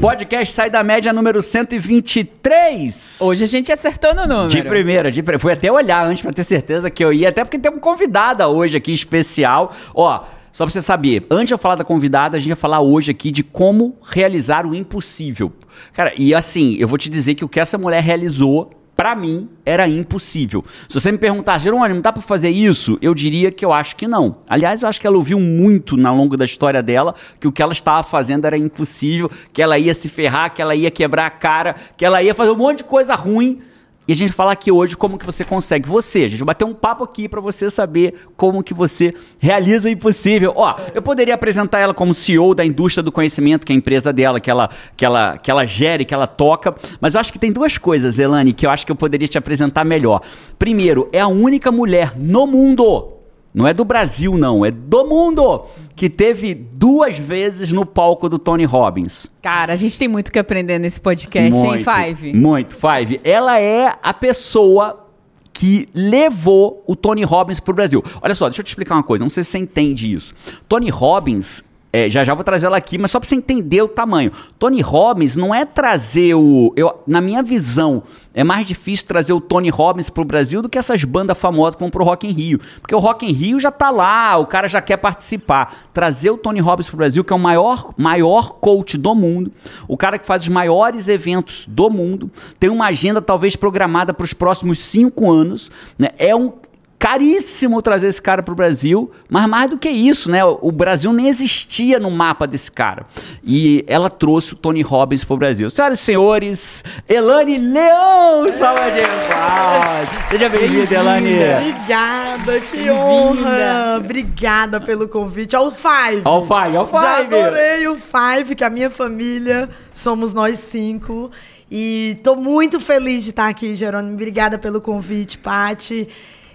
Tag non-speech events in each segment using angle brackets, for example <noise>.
Podcast Sai da Média número 123. Hoje a gente acertou no número. De primeira, de primeira. Fui até olhar antes pra ter certeza que eu ia, até porque tem uma convidada hoje aqui especial. Ó, só pra você saber, antes de eu falar da convidada, a gente vai falar hoje aqui de como realizar o impossível. Cara, e assim, eu vou te dizer que o que essa mulher realizou Pra mim, era impossível. Se você me perguntar, Jerônimo, dá pra fazer isso? Eu diria que eu acho que não. Aliás, eu acho que ela ouviu muito na longo da história dela que o que ela estava fazendo era impossível, que ela ia se ferrar, que ela ia quebrar a cara, que ela ia fazer um monte de coisa ruim e a gente falar aqui hoje como que você consegue. Você, a gente vai bater um papo aqui para você saber como que você realiza o impossível. Ó, eu poderia apresentar ela como CEO da indústria do conhecimento, que é a empresa dela, que ela, que ela, que ela gere, que ela toca. Mas eu acho que tem duas coisas, Elane, que eu acho que eu poderia te apresentar melhor. Primeiro, é a única mulher no mundo não é do Brasil, não, é do mundo que teve duas vezes no palco do Tony Robbins. Cara, a gente tem muito que aprender nesse podcast, muito, hein, Five? Muito, Five. Ela é a pessoa que levou o Tony Robbins pro Brasil. Olha só, deixa eu te explicar uma coisa, não sei se você entende isso. Tony Robbins é, já já vou trazer ela aqui, mas só para você entender o tamanho. Tony Robbins não é trazer o. Eu, na minha visão, é mais difícil trazer o Tony Robbins pro Brasil do que essas bandas famosas que vão pro Rock in Rio. Porque o Rock in Rio já tá lá, o cara já quer participar. Trazer o Tony Robbins pro Brasil, que é o maior, maior coach do mundo, o cara que faz os maiores eventos do mundo, tem uma agenda talvez programada para os próximos cinco anos, né? É um caríssimo trazer esse cara para o Brasil, mas mais do que isso, né? O Brasil nem existia no mapa desse cara. E ela trouxe o Tony Robbins para o Brasil. Senhoras e senhores, Elane Leão, salve de palmas. Seja bem-vinda, Elane. Obrigada, que honra. Obrigada pelo convite. Ao Five. Ao Five, ao Five. Já adorei o Five, que a minha família somos nós cinco. E tô muito feliz de estar aqui, Jerônimo. Obrigada pelo convite, Pati.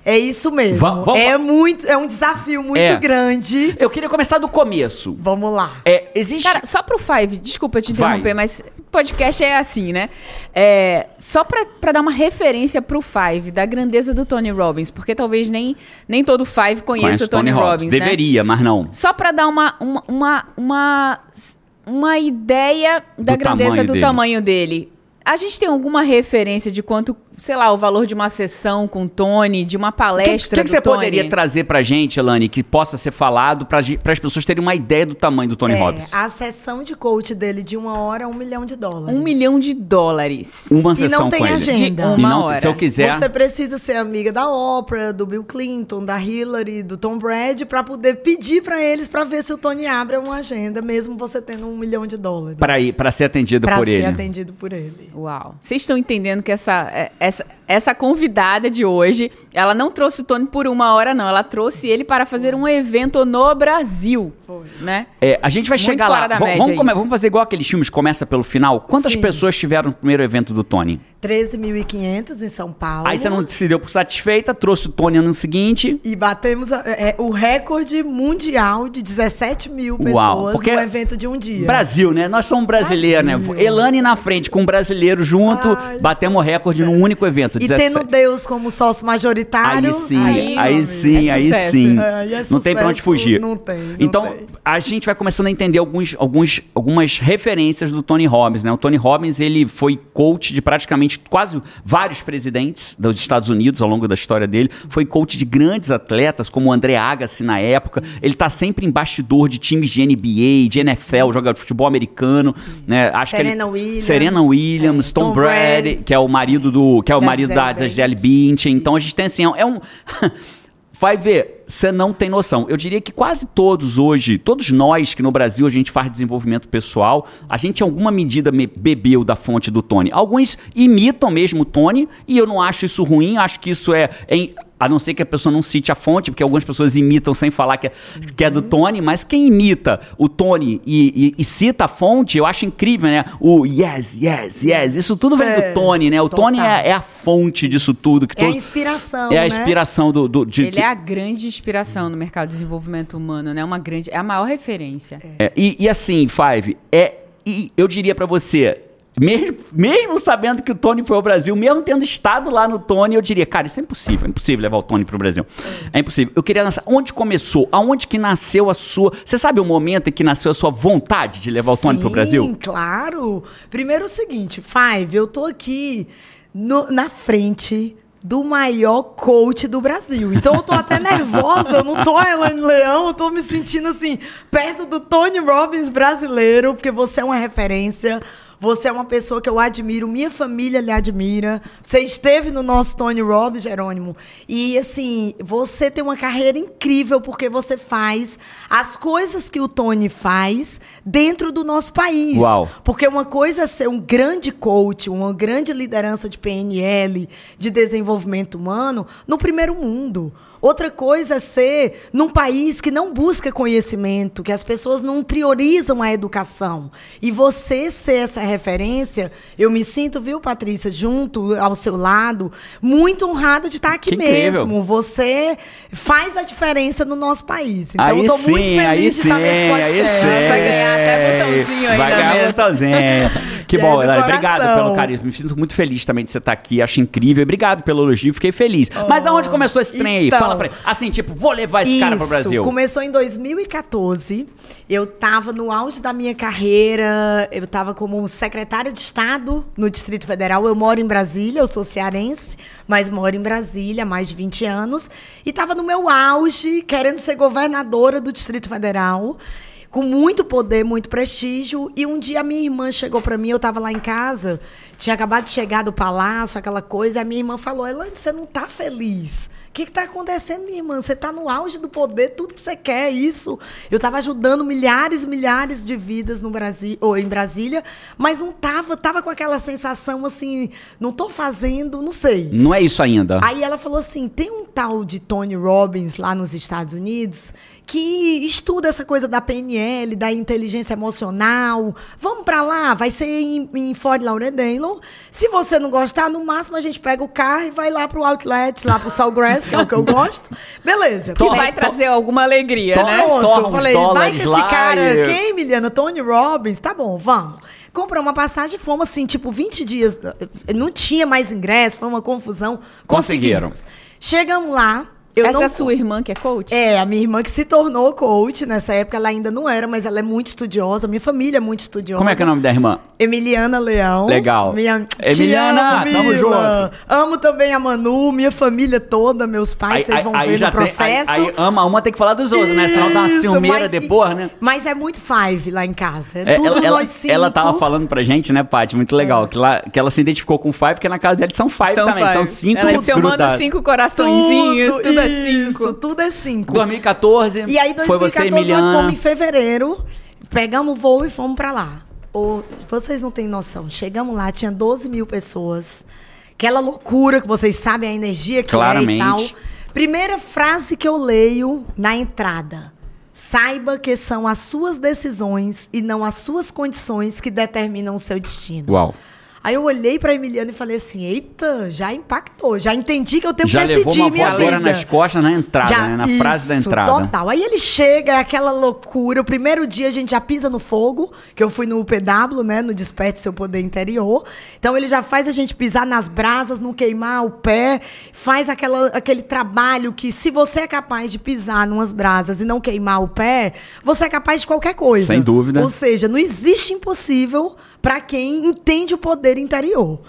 É isso mesmo. Vamos... É muito, é um desafio muito é. grande. Eu queria começar do começo. Vamos lá. É, existe. Cara, só pro Five, desculpa te interromper, Vai. mas podcast é assim, né? É, só pra, pra dar uma referência pro Five, da grandeza do Tony Robbins, porque talvez nem, nem todo Five conheça Conhece o Tony, Tony Robbins. Né? Deveria, mas não. Só pra dar uma, uma, uma, uma, uma ideia da do grandeza tamanho do dele. tamanho dele. A gente tem alguma referência de quanto sei lá, o valor de uma sessão com o Tony, de uma palestra. O que, que, que, você Tony? poderia trazer pra gente, Elane, que possa ser falado para as pessoas terem uma ideia do tamanho do Tony é, Robbins? A sessão de coach dele de uma hora é um milhão de dólares. Um milhão de dólares. Uma sessão e não tem com agenda. ele. De uma não, hora. Se eu quiser. Você precisa ser amiga da Oprah, do Bill Clinton, da Hillary, do Tom Brady, para poder pedir para eles para ver se o Tony abre uma agenda, mesmo você tendo um milhão de dólares. Para ir, para ser atendido pra por ser ele. Para ser atendido por ele. Uau. Vocês estão entendendo que essa, é, essa, essa convidada de hoje, ela não trouxe o Tony por uma hora, não. Ela trouxe ele para fazer um evento no Brasil. Foi. Né? É, a gente vai Muito chegar lá. Vamos, vamos, fazer igual aqueles filmes começa pelo final. Quantas Sim. pessoas tiveram no primeiro evento do Tony? 13.500 em São Paulo. Aí você não se deu por satisfeita, trouxe o Tony no seguinte. E batemos é, o recorde mundial de 17 mil pessoas Uau, porque no evento de um dia. Brasil, né? Nós somos brasileiros, né? Elane na frente com um brasileiro junto, Ai, batemos o recorde num único evento. E 17. tendo Deus como sócio majoritário. Aí sim, aí, aí sim, é aí sim. É, não tem pra onde fugir. Não tem. Não então, tem. a gente vai começando a entender alguns, alguns, algumas referências do Tony Robbins, né? O Tony Robbins, ele foi coach de praticamente quase vários presidentes dos Estados Unidos ao longo da história dele. Foi coach de grandes atletas, como o André Agassi na época. Ele está sempre em bastidor de times de NBA, de NFL, joga futebol americano. Né? Acho Serena que ele, Williams. Serena Williams, é, Tom, Tom Brady, Brady, que é o marido do. Que é o da marido Gisele da Gisele Bündchen. Então a gente tem assim, é um. <laughs> vai ver, você não tem noção. Eu diria que quase todos hoje, todos nós que no Brasil a gente faz desenvolvimento pessoal, a gente em alguma medida bebeu da fonte do Tony. Alguns imitam mesmo o Tony e eu não acho isso ruim, acho que isso é, é a não ser que a pessoa não cite a fonte, porque algumas pessoas imitam sem falar que é, que é do Tony, mas quem imita o Tony e, e, e, cita a fonte, eu acho incrível, né? O yes, yes, yes, isso tudo vem é, do Tony, né? O total. Tony é, é, a fonte disso tudo. Que é todo, a inspiração, É a né? inspiração do... do de, Ele é a grande inspiração no mercado de desenvolvimento humano, né? Uma grande, é a maior referência. É, e, e assim, Five, é, e eu diria para você, Mesmo, mesmo sabendo que o Tony foi ao Brasil, mesmo tendo estado lá no Tony, eu diria, cara, isso é impossível, é impossível levar o Tony pro Brasil. É impossível. Eu queria lançar, onde começou? Aonde que nasceu a sua... Você sabe o momento em que nasceu a sua vontade de levar o Tony pro Brasil? Sim, claro. Primeiro é o seguinte, Five, eu tô aqui no, na frente do maior coach do Brasil. Então eu tô até <laughs> nervosa, eu não tô Elaine Leão, eu tô me sentindo assim, perto do Tony Robbins brasileiro, porque você é uma referência. Você é uma pessoa que eu admiro, minha família lhe admira. Você esteve no nosso Tony Robbins, Jerônimo. E, assim, você tem uma carreira incrível porque você faz as coisas que o Tony faz dentro do nosso país. Uau. Porque uma coisa é ser um grande coach, uma grande liderança de PNL, de desenvolvimento humano, no primeiro mundo. Outra coisa é ser num país que não busca conhecimento, que as pessoas não priorizam a educação. E você ser essa referência, eu me sinto, viu, Patrícia, junto ao seu lado, muito honrada de estar aqui que mesmo. Incrível. Você faz a diferença no nosso país. Então aí eu tô sim, muito feliz de sim, estar nesse podcast. Aí sim, vai ganhar até botãozinho aí. Vai ganhar botãozinho. Que, <laughs> bom, é Obrigado pelo carinho. Me sinto muito feliz também de você estar aqui. Acho incrível. Obrigado pelo elogio. Fiquei feliz. Oh, Mas aonde começou esse trem então, aí? Fala pra ele. Assim, tipo, vou levar esse isso, cara pro Brasil. Começou em 2014. Eu tava no auge da minha carreira. Eu tava como secretária de Estado no Distrito Federal. Eu moro em Brasília, eu sou cearense, mas moro em Brasília há mais de 20 anos. E tava no meu auge, querendo ser governadora do Distrito Federal com muito poder, muito prestígio. E um dia a minha irmã chegou para mim, eu estava lá em casa, tinha acabado de chegar do palácio, aquela coisa, e a minha irmã falou: Elane, você não tá feliz. O que está acontecendo, minha irmã? Você está no auge do poder, tudo que você quer é isso. Eu estava ajudando milhares e milhares de vidas no Brasil, ou em Brasília, mas não estava, tava com aquela sensação assim, não estou fazendo, não sei. Não é isso ainda. Aí ela falou assim: tem um tal de Tony Robbins lá nos Estados Unidos que estuda essa coisa da PNL, da inteligência emocional. Vamos para lá, vai ser em, em Fort Lauderdale. Se você não gostar, no máximo a gente pega o carro e vai lá pro Outlet, lá pro Salgrass, que é o que eu gosto. Beleza. Que vai trazer alguma alegria, né? Pronto, falei, vai que esse cara, e... quem, Miliana? Tony Robbins? Tá bom, vamos. Comprou uma passagem, fomos assim, tipo, 20 dias. Não tinha mais ingresso, foi uma confusão. Conseguiram. Chegamos lá, eu Essa não... é a sua irmã que é coach? É, a minha irmã que se tornou coach. Nessa época ela ainda não era, mas ela é muito estudiosa. Minha família é muito estudiosa. Como é que é o nome da irmã? Emiliana Leão. Legal. Minha... Emiliana, amo, tamo junto. Amo também a Manu, minha família toda, meus pais, vocês vão aí, ver no processo. Tem, aí, aí, ama uma, tem que falar dos outros, Isso, né? Senão dá uma ciumeira depois, né? Mas é muito five lá em casa. É, é tudo ela, nós cinco. Ela tava falando pra gente, né, Paty? Muito legal. É. Que, ela, que ela se identificou com five, porque na casa dela são five são também. Five. São cinco ela, Se eu mando cinco coraçõezinhos, tudo, tudo é cinco tudo é cinco. 2014. E aí, 2014, foi você, nós fomos em fevereiro, pegamos o voo e fomos para lá. Ou, vocês não têm noção. Chegamos lá, tinha 12 mil pessoas. Aquela loucura que vocês sabem, a energia que Claramente. é e tal. Primeira frase que eu leio na entrada. Saiba que são as suas decisões e não as suas condições que determinam o seu destino. Uau. Aí eu olhei pra Emiliana e falei assim: eita, já impactou, já entendi que eu tenho que decidir levou uma minha vida. nas costas na entrada, já, né? Na isso, frase da entrada. Total. Aí ele chega, é aquela loucura. O primeiro dia a gente já pisa no fogo, que eu fui no UPW, né? No Desperte Seu Poder Interior. Então ele já faz a gente pisar nas brasas, não queimar o pé, faz aquela, aquele trabalho que, se você é capaz de pisar numas brasas e não queimar o pé, você é capaz de qualquer coisa. Sem dúvida. Ou seja, não existe impossível para quem entende o poder interior.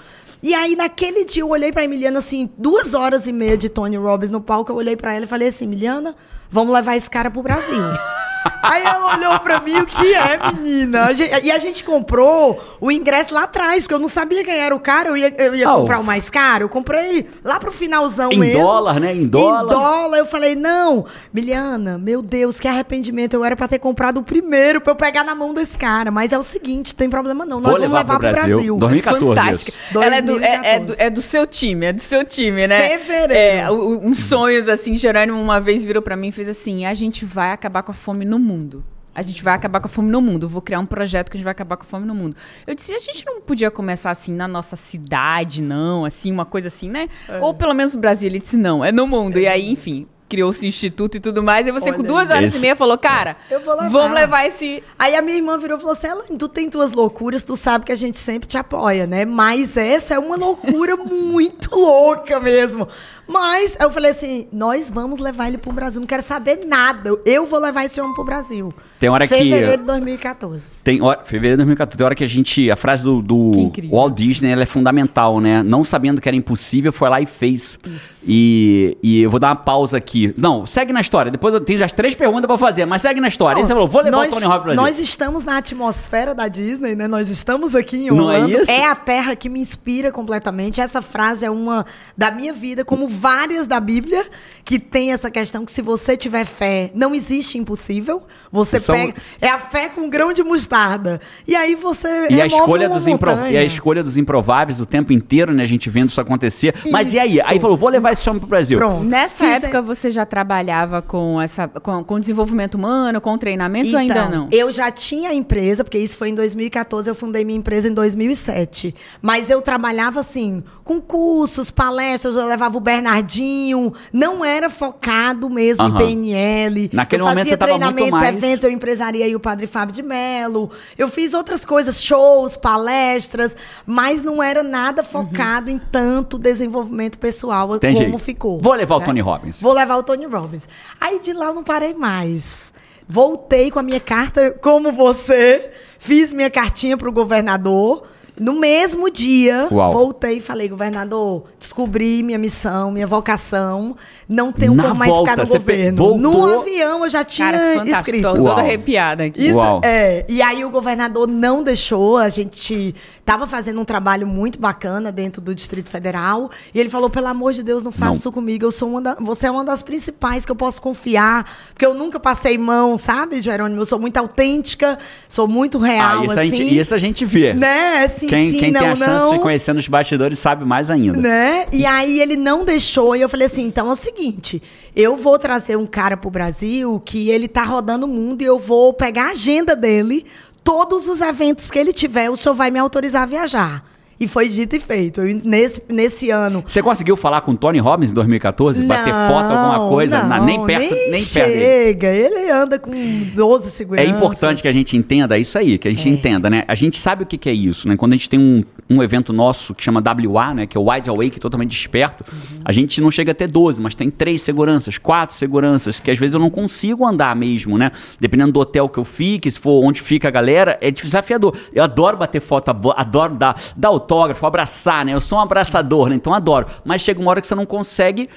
E aí, naquele dia, eu olhei pra Emiliana, assim, duas horas e meia de Tony Robbins no palco. Eu olhei para ela e falei assim: Emiliana, vamos levar esse cara pro Brasil. <laughs> Aí ela olhou pra mim, o que é, menina? A gente, e a gente comprou o ingresso lá atrás, porque eu não sabia quem era o cara, eu ia, eu ia oh. comprar o mais caro. Eu comprei lá pro finalzão em mesmo. Em dólar, né? Em dólar. Em dólar. Eu falei, não, Miliana, meu Deus, que arrependimento. Eu era pra ter comprado o primeiro, pra eu pegar na mão desse cara. Mas é o seguinte, tem problema não. Nós Vou vamos levar, levar pro Brasil. Brasil. 2014. Fantástica. Ela é do, é, é, do, é do seu time, é do seu time, né? Fevereiro. É, uns sonhos, assim, Jerônimo uma vez virou pra mim e fez assim, a gente vai acabar com a fome no mundo. A gente vai acabar com a fome no mundo. vou criar um projeto que a gente vai acabar com a fome no mundo. Eu disse, a gente não podia começar assim na nossa cidade, não, assim, uma coisa assim, né? É. Ou pelo menos no Brasil. Ele disse, não, é no mundo. É. E aí, enfim, criou-se instituto e tudo mais. E você, Olha, com duas horas esse... e meia, falou, cara, levar. vamos levar esse. Aí a minha irmã virou e falou assim: tu tem tuas loucuras, tu sabe que a gente sempre te apoia, né? Mas essa é uma loucura <laughs> muito louca mesmo. Mas eu falei assim: nós vamos levar ele pro Brasil. Não quero saber nada. Eu vou levar esse homem pro Brasil. Tem hora fevereiro que. Fevereiro de 2014. Tem hora, fevereiro de 2014. Tem hora que a gente. A frase do, do Walt Disney ela é fundamental, né? Não sabendo que era impossível, foi lá e fez. Isso. E, e eu vou dar uma pausa aqui. Não, segue na história. Depois eu tenho as três perguntas pra fazer, mas segue na história. Não, Aí você falou: vou levar nós, o Tony Hawk Brasil. Nós estamos na atmosfera da Disney, né? Nós estamos aqui em Orlando. Não é, isso? é a terra que me inspira completamente. Essa frase é uma da minha vida, como várias da Bíblia que tem essa questão que se você tiver fé, não existe impossível. Você São... pega. É a fé com grão de mostarda. E aí você. E a, escolha dos impro... e a escolha dos improváveis o tempo inteiro, né? A gente vendo isso acontecer. Isso. Mas e aí? Aí falou: vou levar esse homem pro Brasil. Pronto. Nessa Fiz... época você já trabalhava com essa com, com desenvolvimento humano, com treinamentos então, ou ainda então, não? Eu já tinha empresa, porque isso foi em 2014, eu fundei minha empresa em 2007. Mas eu trabalhava assim, com cursos, palestras, eu levava o Bernardinho não era focado mesmo uhum. em PNL. Naquele eu momento você estava muito mais... eventos, eu empresariei o Padre Fábio de Mello. Eu fiz outras coisas, shows, palestras, mas não era nada focado uhum. em tanto desenvolvimento pessoal Entendi. como ficou. Vou levar né? o Tony Robbins. Vou levar o Tony Robbins. Aí de lá eu não parei mais. Voltei com a minha carta, como você, fiz minha cartinha para o governador no mesmo dia, Uau. voltei e falei, governador, descobri minha missão, minha vocação, não tenho como mais volta, ficar no governo. Voltou... No avião eu já tinha Cara, escrito. Tô toda arrepiada aqui. Isso, Uau. é. E aí o governador não deixou, a gente tava fazendo um trabalho muito bacana dentro do Distrito Federal, e ele falou, pelo amor de Deus, não faça não. isso comigo, eu sou uma da, você é uma das principais que eu posso confiar, porque eu nunca passei mão, sabe, Jerônimo? Eu sou muito autêntica, sou muito real, ah, isso assim. A gente, isso a gente vê. Né, sim, quem, sim, quem não, tem a não. chance de conhecer nos bastidores sabe mais ainda. Né? E aí ele não deixou. E eu falei assim: então é o seguinte, eu vou trazer um cara pro Brasil que ele tá rodando o mundo e eu vou pegar a agenda dele, todos os eventos que ele tiver, o senhor vai me autorizar a viajar. E foi dito e feito. Eu, nesse, nesse ano. Você conseguiu falar com o Tony Robbins em 2014? Não, bater foto, alguma coisa? Não, na, nem perto, nem, nem chega. Perto ele anda com 12 seguranças. É importante que a gente entenda isso aí, que a gente é. entenda, né? A gente sabe o que, que é isso, né? Quando a gente tem um, um evento nosso que chama WA, né? Que é o Wide Awake, totalmente desperto. Uhum. A gente não chega a ter 12, mas tem três seguranças, quatro seguranças, que às vezes eu não consigo andar mesmo, né? Dependendo do hotel que eu fique, se for onde fica a galera, é desafiador. Eu adoro bater foto, adoro dar, dar autógrafo, abraçar, né? Eu sou um abraçador, né? Então adoro. Mas chega uma hora que você não consegue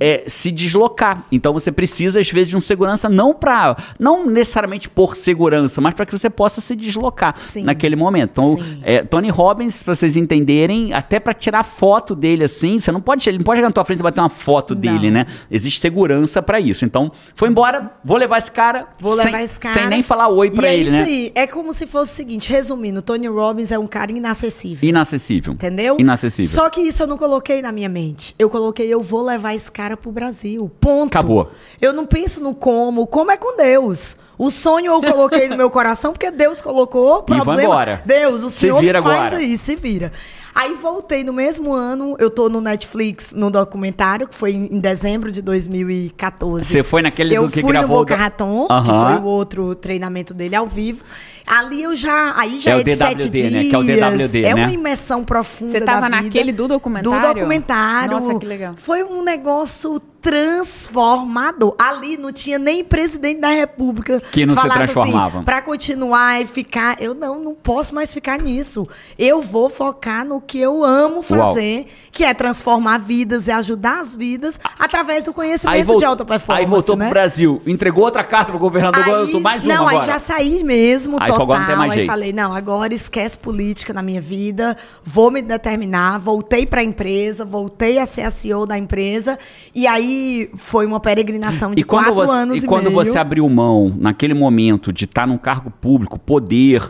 é, se deslocar. Então você precisa, às vezes, de um segurança não para. Não necessariamente por segurança, mas para que você possa se deslocar Sim. naquele momento. Então, é, Tony Robbins, para vocês entenderem, até para tirar foto dele assim, você não pode, ele não pode chegar na tua frente e bater uma foto não. dele, né? Existe segurança para isso. Então, foi embora, vou levar esse cara. Vou sem, levar esse cara. Sem nem falar oi para é ele, né? Aí. É como se fosse o seguinte, resumindo, Tony Robbins é um cara inacessível. Inacessível. Entendeu? Inacessível. Só que isso eu não coloquei na minha mente. Eu coloquei, eu vou levar esse cara pro Brasil. Ponto. Acabou. Eu não penso no como. Como é com Deus. O sonho eu coloquei no meu coração porque Deus colocou. Problema. E embora. Deus, o Senhor se faz agora. aí, se vira. Aí voltei no mesmo ano, eu tô no Netflix, no documentário, que foi em dezembro de 2014. Você foi naquele eu do que fui gravou... no Boca Raton, uhum. que foi o outro treinamento dele ao vivo. Ali eu já. Aí já é, é de DWD, sete dias. Né? Que é o DWD, é né? uma imersão profunda. Você tava naquele do documentário? Do documentário. Nossa, que legal. Foi um negócio transformador. Ali não tinha nem presidente da República que não se transformava. Assim, para continuar e ficar, eu não, não posso mais ficar nisso. Eu vou focar no que eu amo fazer, Uau. que é transformar vidas e ajudar as vidas através do conhecimento de alta performance. Aí voltou né? pro Brasil, entregou outra carta pro governador, aí, eu mais uma Não, agora. aí já saí mesmo, aí total. Não tem mais aí jeito. falei, não, agora esquece política na minha vida, vou me determinar, voltei para a empresa, voltei a ser a CEO da empresa e aí foi uma peregrinação de e quatro você, anos e, e quando meio. você abriu mão, naquele momento, de estar num cargo público, poder,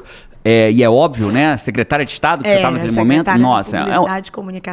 É, e é óbvio, né? Secretária de Estado que é, você estava naquele momento. Nossa, é, um,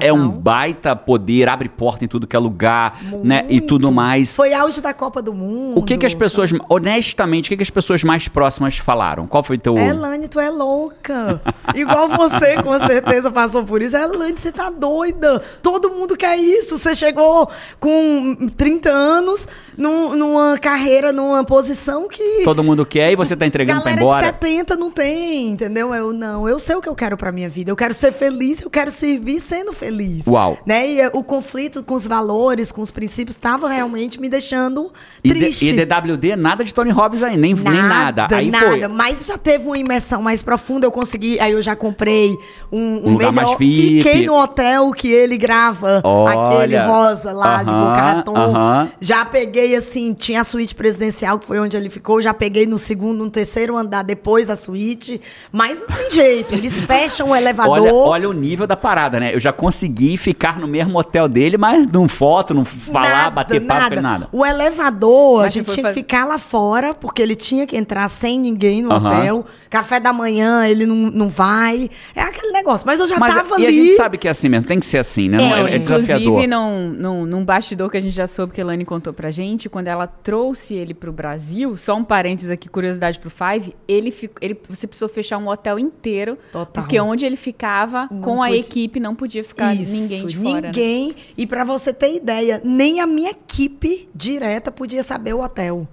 é um baita poder, abre porta em tudo que é lugar, Muito. né? E tudo mais. Foi auge da Copa do Mundo. O que que as pessoas, honestamente, o que que as pessoas mais próximas falaram? Qual foi o teu... Elane, tu é louca. <laughs> Igual você, com certeza, passou por isso. Elane, você tá doida. Todo mundo quer isso. Você chegou com 30 anos num, numa carreira, numa posição que... Todo mundo quer e você tá entregando pra embora. de 70 não tem, entendeu? Eu não. Eu sei o que eu quero pra minha vida. Eu quero ser feliz, eu quero servir sendo feliz. Uau. Né? E o conflito com os valores, com os princípios, estava realmente me deixando triste. E, DWD, nada de Tony Robbins aí, nem nada. Nem nada. Aí nada. Foi. Mas já teve uma imersão mais profunda, eu consegui. Aí eu já comprei um, um, um lugar melhor. Mais. Fiquei no hotel que ele grava, Olha. aquele rosa lá uh -huh, de Boca Raton. Uh -huh. Já peguei assim, tinha a suíte presidencial, que foi onde ele ficou. Já peguei no segundo, no terceiro andar depois da suíte. Mas não tem jeito. Eles fecham o elevador. Olha, olha o nível da parada, né? Eu já consegui ficar no mesmo hotel dele, mas não foto, não falar, nada, bater papo, nada. nada. O elevador, mas a gente tinha fazer... que ficar lá fora, porque ele tinha que entrar sem ninguém no uh -huh. hotel. Café da manhã, ele não, não vai. É aquele negócio. Mas eu já mas, tava e ali. E a gente sabe que é assim mesmo, tem que ser assim, né? É, é, é desafiador. Inclusive, num, num, num bastidor que a gente já soube que a Elane contou pra gente, quando ela trouxe ele pro Brasil, só um parênteses aqui, curiosidade pro Five, ele, ele você precisou fechar um hotel inteiro. Total. Porque onde ele ficava não com a equipe não podia ficar Isso, ninguém de fora. Né? Ninguém. Né? E para você ter ideia, nem a minha equipe direta podia saber o hotel.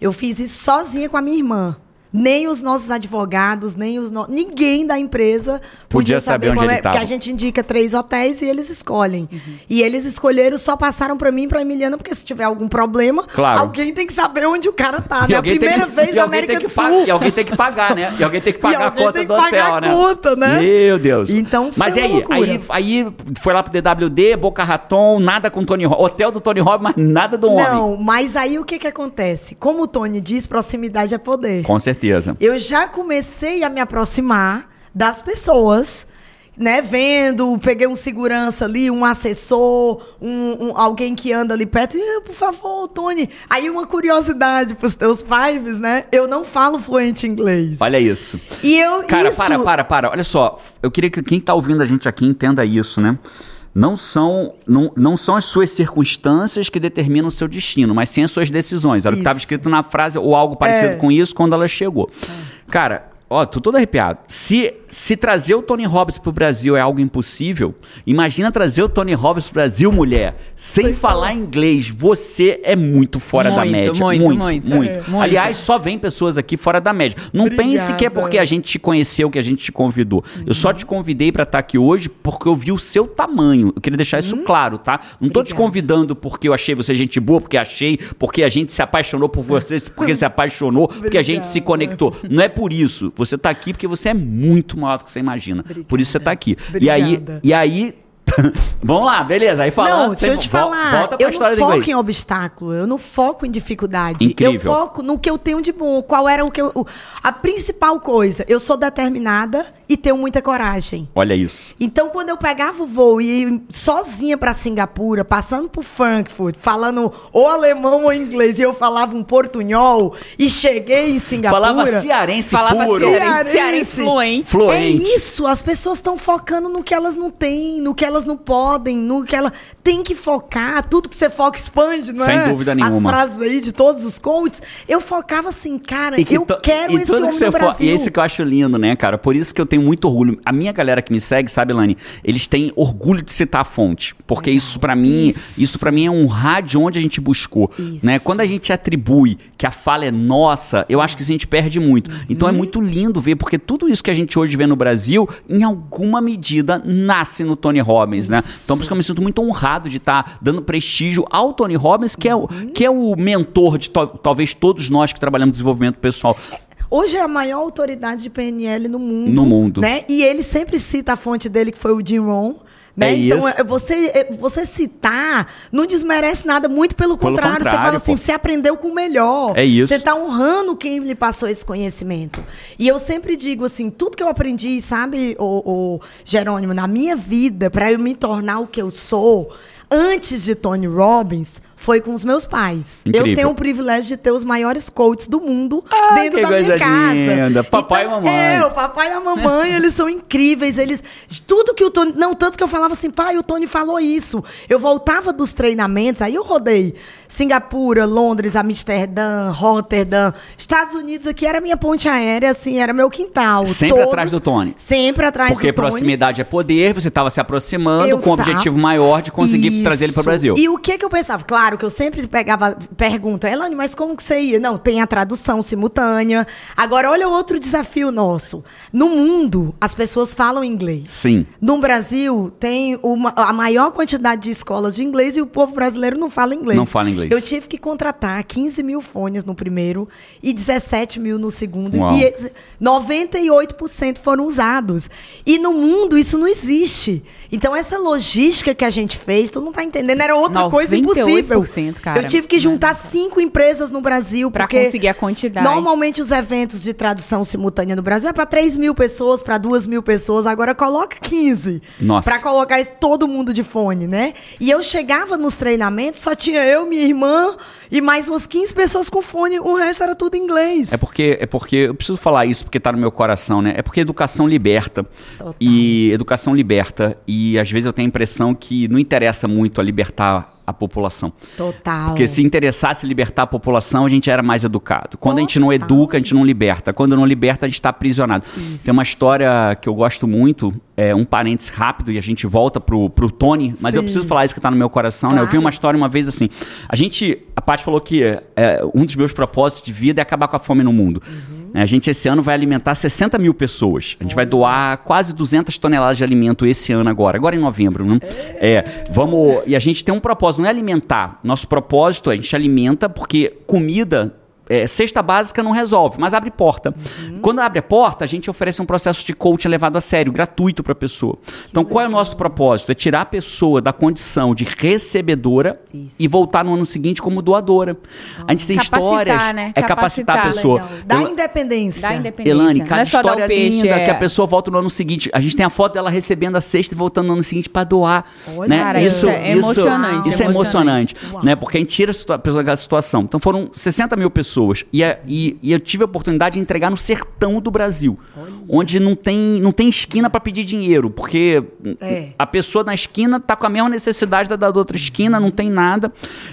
Eu fiz isso sozinha com a minha irmã nem os nossos advogados, nem os no... ninguém da empresa podia, podia saber, saber onde ele estava. Porque a gente indica três hotéis e eles escolhem. Uhum. E eles escolheram, só passaram para mim e para Emiliana, porque se tiver algum problema, claro. alguém tem que saber onde o cara tá. Né? A primeira que, vez na América do Sul. E alguém tem que pagar, né? E alguém tem que <laughs> pagar a conta do hotel, né? Conta, né? Meu Deus. Então foi Mas e aí? aí? Aí foi lá pro DWD, Boca Raton, nada com Tony Robbins. Hotel do Tony Robbins, mas nada do homem. Não, mas aí o que que acontece? Como o Tony diz, proximidade é poder. Com certeza. Eu já comecei a me aproximar das pessoas né, vendo, peguei um segurança ali, um assessor, um, um, alguém que anda ali perto, e, por favor, Tony. Aí uma curiosidade para os teus fives, né? Eu não falo fluente inglês. Olha isso. E eu Cara, isso... para, para, para. Olha só, eu queria que quem está ouvindo a gente aqui entenda isso, né? Não são, não, não são as suas circunstâncias que determinam o seu destino, mas sim as suas decisões. Era o que estava escrito na frase, ou algo parecido é. com isso, quando ela chegou. É. Cara, ó, tô todo arrepiado. Se se trazer o Tony Robbins pro Brasil é algo impossível, imagina trazer o Tony Robbins pro Brasil, mulher, sem Sei falar falar. inglês. Você é muito fora muito, da média. Muito, muito. Muito. muito. É, muito. Aliás, só vem pessoas aqui fora da média. Não Obrigada. pense que é porque a gente te conheceu que a gente te convidou. Uhum. Eu só te convidei para estar tá aqui hoje porque eu vi o seu tamanho. Eu queria deixar isso uhum. claro, tá? Não tô Obrigada. te convidando porque eu achei você gente boa, porque achei, porque a gente se apaixonou por você, porque se apaixonou, porque a gente se conectou. Não é por isso. Você tá aqui porque você é muito maior do que você imagina. Obrigada. Por isso você está aqui. Obrigada. E aí, e aí <laughs> Vamos lá, beleza. Aí falando. Não, deixa eu te falar. Volta pra eu história não foco em obstáculo, eu não foco em dificuldade. Incrível. Eu foco no que eu tenho de bom. Qual era o que eu. A principal coisa. Eu sou determinada e tenho muita coragem. Olha isso. Então, quando eu pegava o voo e ia sozinha para Singapura, passando por Frankfurt, falando ou alemão ou inglês, e eu falava um portunhol, e cheguei em Singapura. Falava cearense falava puro. Cearense, cearense fluente. fluente. É isso. As pessoas estão focando no que elas não têm, no que elas elas não podem, no que ela tem que focar, tudo que você foca expande, não Sem é? Sem dúvida nenhuma. As frases aí de todos os coaches, eu focava assim, cara, que eu quero esse homem no Brasil. E é isso que eu acho lindo, né, cara? Por isso que eu tenho muito orgulho. A minha galera que me segue, sabe, Lani, eles têm orgulho de citar a fonte, porque é, isso para mim, isso, isso para mim é um rádio onde a gente buscou, isso. né? Quando a gente atribui que a fala é nossa, eu acho que a gente perde muito. Uhum. Então é muito lindo ver, porque tudo isso que a gente hoje vê no Brasil, em alguma medida nasce no Tony Robbins Robbins, né? Então por isso que eu me sinto muito honrado de estar tá dando prestígio ao Tony Robbins, que é, o, que é o mentor de to, talvez todos nós que trabalhamos desenvolvimento pessoal. Hoje é a maior autoridade de PNL no mundo. No mundo. Né? E ele sempre cita a fonte dele, que foi o Jim Rohn. Né? É então, isso. você, é, você citar não desmerece nada, muito pelo, pelo contrário, contrário. Você fala assim, pô. você aprendeu com o melhor. É isso. Você está honrando quem lhe passou esse conhecimento. E eu sempre digo assim, tudo que eu aprendi, sabe, o, o Jerônimo, na minha vida, para eu me tornar o que eu sou, antes de Tony Robbins, foi com os meus pais. Incrível. Eu tenho o privilégio de ter os maiores coaches do mundo ah, dentro da minha casa. Linda. Papai então, e mamãe. É, o papai e a mamãe, <laughs> eles são incríveis. Eles. Tudo que o Tony. Não, tanto que eu falava assim, pai, o Tony falou isso. Eu voltava dos treinamentos, aí eu rodei Singapura, Londres, Amsterdã, Rotterdam, Estados Unidos aqui era minha ponte aérea, assim, era meu quintal. Sempre Todos, atrás do Tony. Sempre atrás Porque do Tony. Porque proximidade é poder, você estava se aproximando eu com o objetivo maior de conseguir isso. trazer ele para o Brasil. E o que que eu pensava? Claro que eu sempre pegava pergunta, Elane, mas como que você ia? Não, tem a tradução simultânea. Agora, olha outro desafio nosso. No mundo, as pessoas falam inglês. Sim. No Brasil, tem uma, a maior quantidade de escolas de inglês e o povo brasileiro não fala inglês. Não fala inglês. Eu tive que contratar 15 mil fones no primeiro e 17 mil no segundo. Uau. E 98% foram usados. E no mundo, isso não existe. Então, essa logística que a gente fez, tu não tá entendendo, era outra coisa impossível. Cara, eu tive que juntar cinco empresas no Brasil. Para conseguir a quantidade. Normalmente, os eventos de tradução simultânea no Brasil é para 3 mil pessoas, para 2 mil pessoas. Agora, coloca 15. Nossa. Para colocar todo mundo de fone, né? E eu chegava nos treinamentos, só tinha eu, minha irmã e mais umas 15 pessoas com fone. O resto era tudo em inglês. É porque, é porque eu preciso falar isso porque tá no meu coração, né? É porque educação liberta. Total. E educação liberta. E às vezes eu tenho a impressão que não interessa muito a libertar a população. Total. Porque se interessasse libertar a população, a gente era mais educado. Quando Total. a gente não educa, a gente não liberta. Quando não liberta, a gente está aprisionado. Isso. Tem uma história que eu gosto muito, é um parênteses rápido, e a gente volta pro, pro Tony, mas Sim. eu preciso falar isso que está no meu coração. Claro. Né? Eu vi uma história uma vez assim. A gente, a Paty falou que é, um dos meus propósitos de vida é acabar com a fome no mundo. Uhum. A gente esse ano vai alimentar 60 mil pessoas. A gente vai doar quase 200 toneladas de alimento esse ano agora, agora em novembro. Né? É, vamos. E a gente tem um propósito, não é alimentar. Nosso propósito, a gente alimenta porque comida é, cesta básica não resolve, mas abre porta. Uhum. Quando abre a porta, a gente oferece um processo de coaching levado a sério, gratuito para a pessoa. Que então, legal. qual é o nosso propósito? É tirar a pessoa da condição de recebedora Isso. e voltar no ano seguinte como doadora. Ah. A gente tem capacitar, histórias. Né? É capacitar, capacitar a pessoa. Dá independência. Dá independência. Elane, cada é história peixe, linda é... que a pessoa volta no ano seguinte. A gente tem a foto dela recebendo a cesta e voltando no ano seguinte para doar. Olha, né? cara, isso, é isso, emocionante. Isso é emocionante, emocionante né? porque a gente tira a pessoa daquela situação. Então, foram 60 mil pessoas pessoas. E, e, e, eu tive a oportunidade de entregar no sertão do Brasil, Olha. onde não tem, não tem esquina para pedir dinheiro, porque é. a pessoa na esquina tá com a mesma necessidade da, da outra esquina, não tem nada.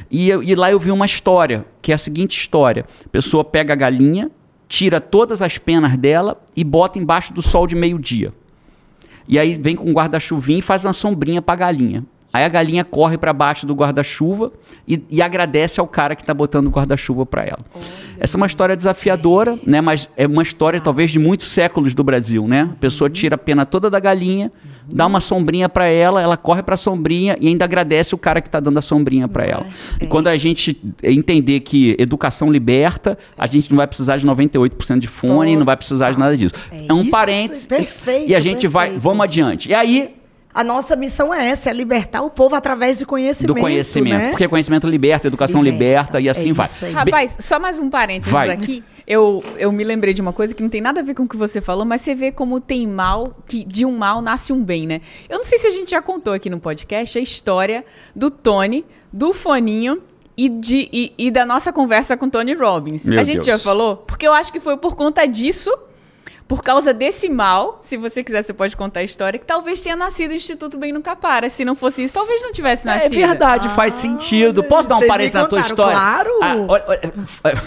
E, e lá eu vi uma história, que é a seguinte história: a pessoa pega a galinha, tira todas as penas dela e bota embaixo do sol de meio-dia. E aí vem com um guarda-chuvinho e faz uma sombrinha para a galinha. Aí a galinha corre para baixo do guarda-chuva e, e, agradece ao cara que está botando o guarda-chuva para ela. Olha. Essa é uma história desafiadora, né? Mas é uma história talvez de muitos séculos do Brasil, né? A pessoa tira a pena toda da galinha, uhum. dá uma sombrinha para ela, ela corre para a sombrinha e ainda agradece o cara que está dando a sombrinha para ela. É. E quando a gente entender que educação liberta, a gente não vai precisar de 98% de fone, Todo. não vai precisar de nada disso. É, é um parênteses. Perfeito, e a gente perfeito. vai, vamos adiante. E aí a nossa missão é essa, é libertar o povo através de conhecimento. Do conhecimento. Né? Porque conhecimento liberta, educação liberta, liberta e assim é vai. Rapaz, só mais um parênteses vai. aqui. Eu, eu me lembrei de uma coisa que não tem nada a ver com o que você falou, mas você vê como tem mal, que de um mal nasce um bem, né? Eu não sei se a gente já contou aqui no podcast a história do Tony, do Foninho e, de, e, e da nossa conversa com Tony Robbins. Meu a gente Deus. já falou? Porque eu acho que foi por conta disso por causa desse mal, se você quiser, você pode contar a história, que talvez tenha nascido o Instituto Bem no Capara. Se não fosse isso, talvez não tivesse é nascido. É verdade, ah, faz sentido. Posso dar um parênteses na tua história? Claro! Ah, olha, olha,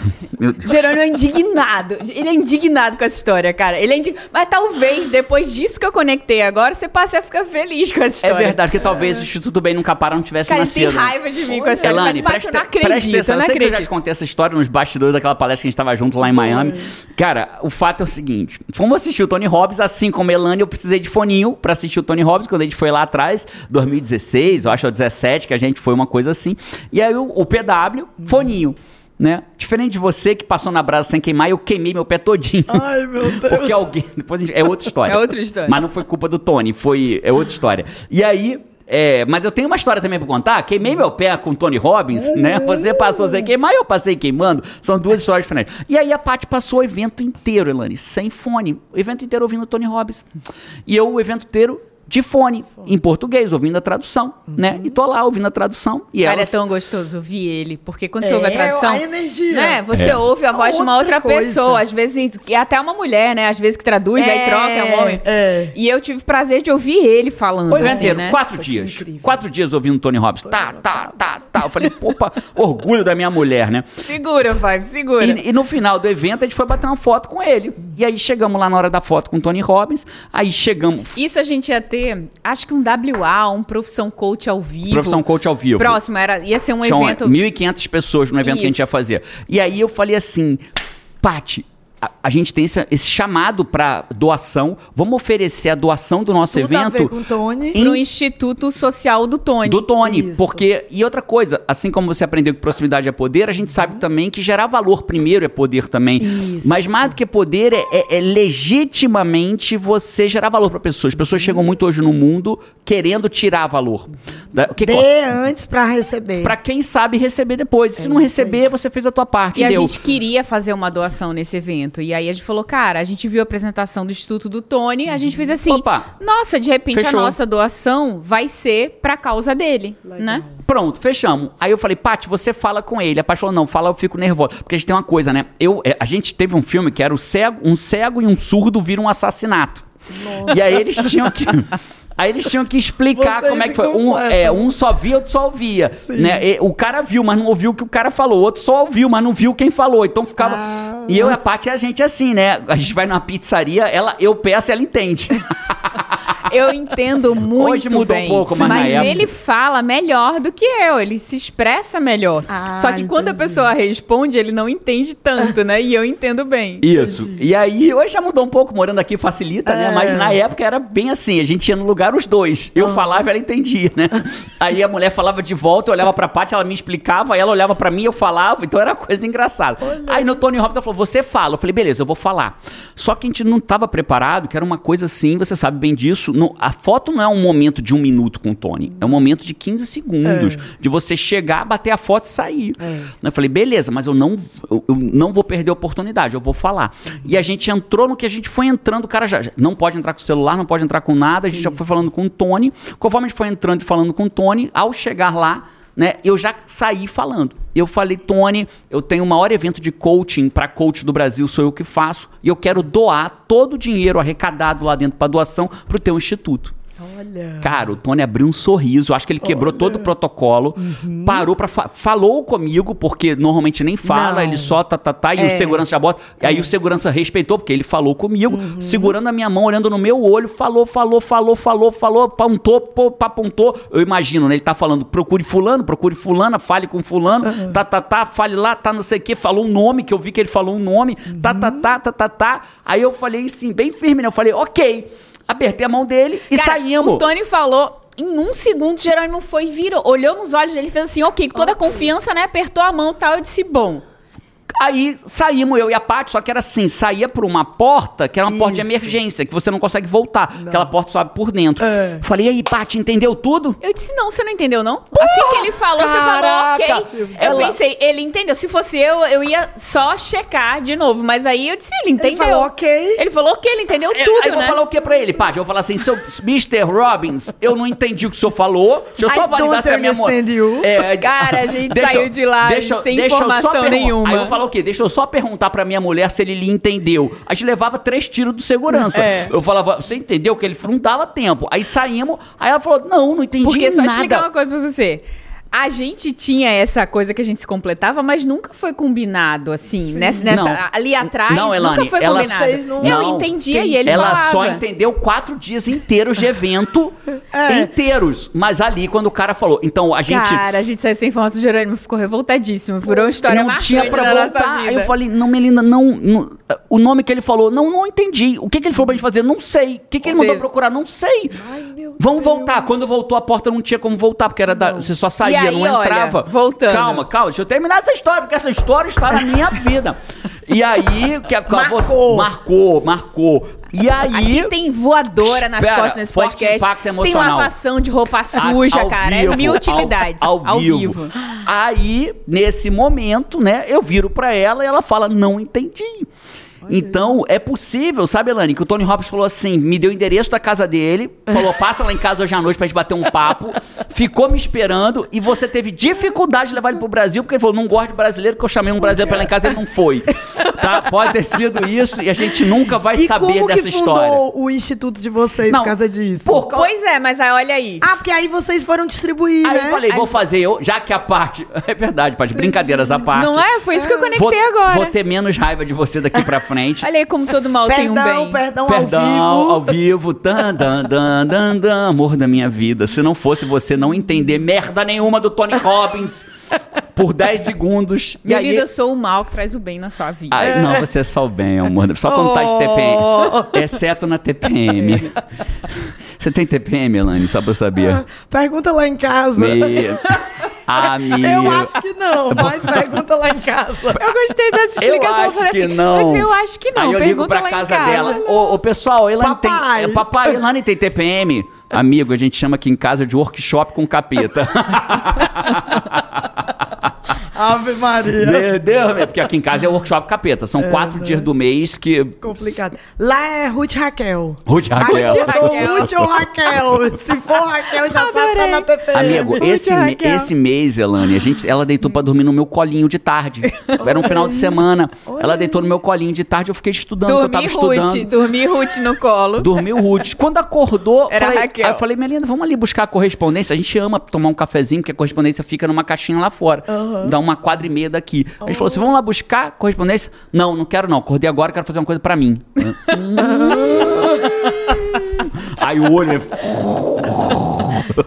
Jerônimo é indignado. Ele é indignado com essa história, cara. Ele é indig... Mas talvez, depois disso que eu conectei agora, você passe a ficar feliz com essa história. É verdade, que talvez o Instituto Bem no Capara não tivesse cara, nascido. Cara, tem raiva de mim com essa história. Elane, presta, eu não acredito, presta atenção. Eu não acredito. Eu já te contei essa história nos bastidores daquela palestra que a gente estava junto lá em Miami. Cara, o fato é o seguinte. Fomos assistir o Tony Robbins, assim como Elane, eu precisei de foninho para assistir o Tony Robbins quando a gente foi lá atrás, 2016, eu acho, ou 17, que a gente foi uma coisa assim. E aí o, o PW, foninho. Né? Diferente de você que passou na brasa sem queimar, eu queimei meu pé todinho. Ai, meu <laughs> Deus. Porque alguém. Depois gente, é outra história. É outra história. Mas não foi culpa do Tony, foi. É outra história. E aí, é, mas eu tenho uma história também pra contar. Queimei meu pé com Tony Robbins, né? Você passou sem queimar e eu passei queimando. São duas <laughs> histórias diferentes. E aí a Paty passou o evento inteiro, Elane, sem fone. O evento inteiro ouvindo Tony Robbins. E eu, o evento inteiro, de fone, em português, ouvindo a tradução, uhum. né? E tô lá ouvindo a tradução. E Cara, elas... é tão gostoso ouvir ele, porque quando é, você ouve a tradução. A energia. Né? Você é. ouve a voz outra de uma outra coisa. pessoa, às vezes, e até uma mulher, né? Às vezes que traduz, é, aí troca, é um homem. É. E eu tive prazer de ouvir ele falando. Foi assim, né? quatro Nossa, dias. Quatro dias ouvindo Tony Robbins. Tá, tá, tá, tá. Eu falei, opa, <laughs> orgulho da minha mulher, né? Segura, Five, segura. E, e, no final do evento, a gente foi bater uma foto com ele. E aí chegamos lá na hora da foto com o Tony Robbins. Aí chegamos. Isso a gente ia ter, acho que um WA, um Profissão Coach ao vivo. Profissão Coach ao vivo. Próximo, era, ia ser um Tinha evento... 1.500 pessoas no evento Isso. que a gente ia fazer. E aí eu falei assim, Pati, a, gente tem esse, esse chamado para doação. Vamos oferecer a doação do nosso Tudo evento. A ver com o Tony. Em... Pro Instituto Social do Tony. Do Tony. Isso. Porque. E outra coisa, assim como você aprendeu que proximidade é poder, a gente uhum. sabe também que gerar valor primeiro é poder também. Isso. Mas mais do que poder, é, é, é legitimamente você gerar valor para pessoas. As pessoas chegam muito hoje no mundo querendo tirar valor. O que, Dê antes para receber. Para quem sabe receber depois. Se não receber, você fez a tua parte. E deu. a gente queria fazer uma doação nesse evento. E aí a gente falou, cara, a gente viu a apresentação do Instituto do Tony, a gente fez assim, Opa, nossa, de repente fechou. a nossa doação vai ser pra causa dele, Legal. né? Pronto, fechamos. Aí eu falei, Paty, você fala com ele. A Paty falou, não, fala, eu fico nervoso. Porque a gente tem uma coisa, né? Eu, é, a gente teve um filme que era o cego, um cego e um surdo viram um assassinato. Nossa. E aí eles tinham que. <laughs> Aí eles tinham que explicar Vocês como é que foi. Um, é, um só via, outro só ouvia. Né? E, o cara viu, mas não ouviu o que o cara falou. O outro só ouviu, mas não viu quem falou. Então ficava. Ah, e eu e a Paty, a gente assim, né? A gente vai numa pizzaria, ela, eu peço ela entende. <laughs> eu entendo muito Hoje mudou bem, um pouco, mas, mas ele fala melhor do que eu, ele se expressa melhor. Ah, Só que entendi. quando a pessoa responde, ele não entende tanto, né? E eu entendo bem. Isso. Entendi. E aí, hoje já mudou um pouco, morando aqui facilita, né? é. né? Mas na época era bem assim, a gente ia no lugar os dois. Eu ah. falava, ela entendia, né? <laughs> Aí a mulher falava de volta, eu olhava pra Paty, ela me explicava, aí ela olhava pra mim, eu falava, então era coisa engraçada. Olha. Aí no Tony Robbins ela falou, você fala. Eu falei, beleza, eu vou falar. Só que a gente não estava preparado, que era uma coisa assim, você sabe bem disso, no, a foto não é um momento de um minuto com o Tony. É um momento de 15 segundos. É. De você chegar, bater a foto e sair. É. Eu falei, beleza, mas eu não, eu, eu, não vou perder a oportunidade, eu vou falar. E a gente entrou no que a gente foi entrando, o cara já, não pode entrar com o celular, não pode entrar com nada. A gente Isso. já foi falando com o Tony. Conforme a gente foi entrando e falando com o Tony, ao chegar lá, né, eu já saí falando. Eu falei, Tony, eu tenho o maior evento de coaching para coach do Brasil, sou eu que faço, e eu quero doar todo o dinheiro arrecadado lá dentro para doação para o teu instituto. Olha. Cara, o Tony abriu um sorriso. Acho que ele quebrou Olha. todo o protocolo. Uhum. Parou para fa falou comigo, porque normalmente nem fala, Não. ele só tá, tá, tá, e é. o segurança já bota. É. Aí o segurança respeitou, porque ele falou comigo, uhum. segurando a minha mão, olhando no meu olho, falou, falou, falou, falou, falou, apontou, apontou. Eu imagino, né? Ele tá falando, procure fulano, procure fulana, fale com fulano, uhum. tá, tá, tá, fale lá, tá não sei o quê, falou um nome, que eu vi que ele falou um nome, tá, tá, tá, tá, tá, tá. Aí eu falei assim, bem firme, né? Eu falei, ok apertei a mão dele e Cara, saímos. O Tony falou, em um segundo, Jerônimo foi, virou, olhou nos olhos dele e fez assim, ok, com toda okay. a confiança, né? Apertou a mão e tal, eu disse, bom. Aí saímos, eu e a Paty, só que era assim, saía por uma porta que era uma Isso. porta de emergência, que você não consegue voltar. Não. Aquela porta sobe por dentro. É. Falei, e aí, Paty, entendeu tudo? Eu disse, não, você não entendeu, não? Porra, assim que ele falou, caraca. você falou, ok. Ela... Eu pensei, ele entendeu. Se fosse eu, eu ia só checar de novo. Mas aí eu disse, ele entendeu. Ele falou, ok. Ele falou, ok, ele entendeu é, tudo, aí né? eu vou falar o que pra ele, Paty? Eu vou falar assim, seu Mr. Robbins, eu não entendi o que o senhor falou. Deixa eu só I validar se a minha... É, Cara, a gente deixa, saiu de lá deixa, sem deixa informação nenhuma. Falar o quê? Deixa eu só perguntar perguntar pra minha mulher se ele lhe entendeu. A gente levava três tiros do segurança. É. Eu falava, você entendeu que ele não dava tempo. Aí saímos, aí ela falou, não, não entendi Porque, nada. Porque só explicar uma coisa pra você a gente tinha essa coisa que a gente se completava, mas nunca foi combinado, assim, nessa, nessa ali atrás. Não, Elane, nunca foi ela, combinado. Não, eu não, entendia entendi. e ele Ela falava. só entendeu quatro dias inteiros de evento, <laughs> é. inteiros. Mas ali, quando o cara falou, então a gente... Cara, a gente saiu sem informação, o Jerônimo ficou revoltadíssimo, virou uma história Não tinha pra voltar. Aí eu falei, não, Melinda, não, não, O nome que ele falou, não, não entendi. O que, que ele falou pra gente fazer? Não sei. O que, que ele mandou procurar? Não sei. Ai, Vamos Deus. voltar. Quando voltou a porta, não tinha como voltar, porque era da, você só saía, aí, não entrava. Olha, voltando. Calma, calma, deixa eu terminar essa história, porque essa história está na minha <laughs> vida. E aí, que marcou. Marcou, marcou. E aí. Aqui tem voadora nas espera, costas nesse podcast. Impacto emocional. Tem lavação de roupa suja, a, cara. É vivo, é mil utilidades. Ao, ao, ao vivo. vivo. Aí, nesse momento, né, eu viro pra ela e ela fala: não entendi. Então, é possível, sabe, Elane, que o Tony Robbins falou assim, me deu o endereço da casa dele, falou, <laughs> passa lá em casa hoje à noite pra gente bater um papo, ficou me esperando e você teve dificuldade de levar ele pro Brasil, porque ele falou, não gosto de brasileiro, que eu chamei um brasileiro pra ir lá em casa e ele não foi. Tá? Pode ter sido isso e a gente nunca vai e saber como dessa que história. o instituto de vocês não, por causa disso? Por... Pois é, mas aí olha aí. Ah, porque aí vocês foram distribuir, aí né? eu falei, vou fazer eu, já que a parte... <laughs> É verdade, parte, brincadeiras à parte. Não é? Foi isso que eu conectei vou, agora. Vou ter menos raiva de você daqui pra frente. Olha aí como todo mal perdão, tem um bem. Perdão, perdão, ao vivo. ao vivo. Dan, dan, dan, dan, dan, amor da minha vida. Se não fosse você não entender merda nenhuma do Tony Robbins por 10 segundos. Minha vida, eu sou o mal que traz o bem na sua vida. Ai, não, você é só o bem, amor. Só quando oh. tá de TPM. Exceto na TPM. Você tem TPM, Elane? Só pra eu saber. Ah, pergunta lá em casa. Me... Amigo. Eu acho que não, mas pergunta lá em casa. Eu gostei dessa explicação. Eu acho que assim, não. Mas eu acho que não. Aí eu ligo pra casa, casa, dela. Ô, ô, pessoal, Elane papai. tem... Papai, Elane tem TPM. Amigo, a gente chama aqui em casa de workshop com capeta. <laughs> Ave Maria. Meu Deus, porque aqui em casa é workshop capeta. São é, quatro né? dias do mês que. Complicado. Lá é Ruth Raquel. Ruth Raquel. Ruth, Raquel. Ruth ou Raquel. Se for Raquel, já Adorei. sabe tá na TPM. Amigo, esse, esse mês, Elane, a gente, ela deitou pra dormir no meu colinho de tarde. <laughs> Era um final de semana. Ela deitou no meu colinho de tarde, eu fiquei estudando, dormi eu tava Ruth, estudando. Dormi Ruth no colo. Dormiu Ruth. Quando acordou, Era falei, Raquel. aí eu falei, Melinda, vamos ali buscar a correspondência. A gente ama tomar um cafezinho, porque a correspondência fica numa caixinha lá fora. Uhum. Dá uma quadra e meia daqui. Oh. A gente falou assim: vamos lá buscar correspondência? Não, não quero não. Acordei agora, quero fazer uma coisa pra mim. <laughs> Aí o olho. <laughs>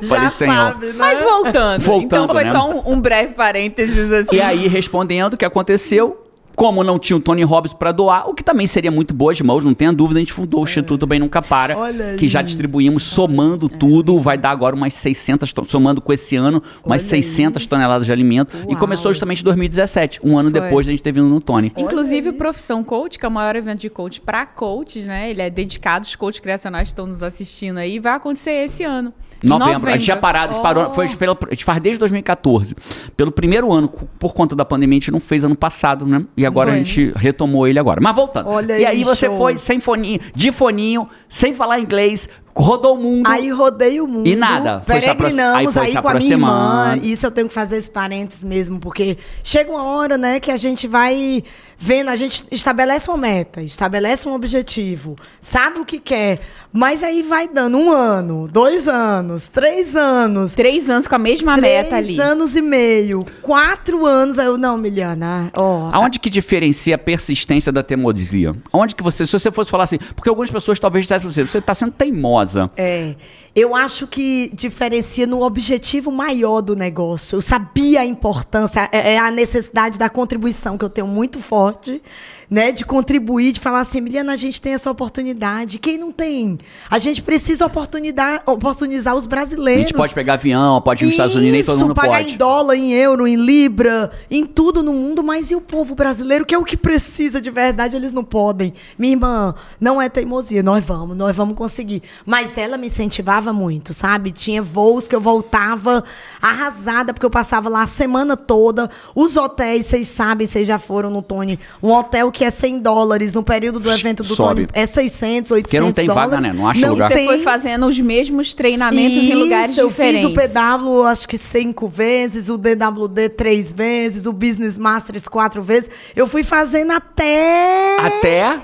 Já sabe, né? Mas voltando, voltando então foi né? só um, um breve parênteses assim. E aí, respondendo o que aconteceu, como não tinha o Tony Robbins para doar, o que também seria muito boa de mãos, não tenha dúvida, a gente fundou o é. Instituto Bem Nunca Para, Olha que aí. já distribuímos, somando é. tudo, vai dar agora umas 600, somando com esse ano, umas Olha 600 aí. toneladas de alimento. Uau. E começou justamente em 2017, um ano Foi. depois da gente ter vindo no Tony. Inclusive, o Profissão Coach, que é o maior evento de coach para coaches, né? Ele é dedicado, os coaches criacionais que estão nos assistindo aí, vai acontecer esse ano. Novembro. novembro. A gente tinha parado, a gente, parou, foi, oh. pela, a gente faz desde 2014. Pelo primeiro ano, por conta da pandemia, a gente não fez ano passado, né? E agora foi. a gente retomou ele agora. Mas voltando. Olha e aí isso. você foi sem foninho, de foninho, sem falar inglês, rodou o mundo. Aí rodei o mundo. E nada. Foi Peregrinamos aí, aí com a minha irmã. Isso eu tenho que fazer esse parênteses mesmo, porque chega uma hora, né, que a gente vai vendo, a gente estabelece uma meta, estabelece um objetivo, sabe o que quer, mas aí vai dando um ano, dois anos, três anos. Três anos com a mesma meta ali. Três anos e meio, quatro anos, aí eu, não, Miliana, ó. Aonde que diferencia a persistência da teimosia? Aonde que você, se você fosse falar assim, porque algumas pessoas talvez dissessem você, você está sendo teimosa. É, eu acho que diferencia no objetivo maior do negócio. Eu sabia a importância, é, é a necessidade da contribuição que eu tenho muito forte né, de contribuir, de falar assim, Emiliana, a gente tem essa oportunidade. Quem não tem? A gente precisa oportunidade, oportunizar os brasileiros. A gente pode pegar avião, pode ir nos Estados Unidos, nem todo mundo pagar pode. em dólar, em euro, em libra, em tudo no mundo, mas e o povo brasileiro, que é o que precisa de verdade, eles não podem. Minha irmã, não é teimosia, nós vamos, nós vamos conseguir. Mas ela me incentivava muito, sabe? Tinha voos que eu voltava arrasada, porque eu passava lá a semana toda. Os hotéis, vocês sabem, vocês já foram no Tony, um hotel que é 100 dólares no período do evento do Sobe. Tony é 600, 800 Porque não tem dólares. vaga, né? Não acha não lugar. Você foi fazendo os mesmos treinamentos Isso, em lugares eu diferentes. Eu fiz o PW acho que cinco vezes, o DWD três vezes, o Business Masters quatro vezes. Eu fui fazendo até... Até...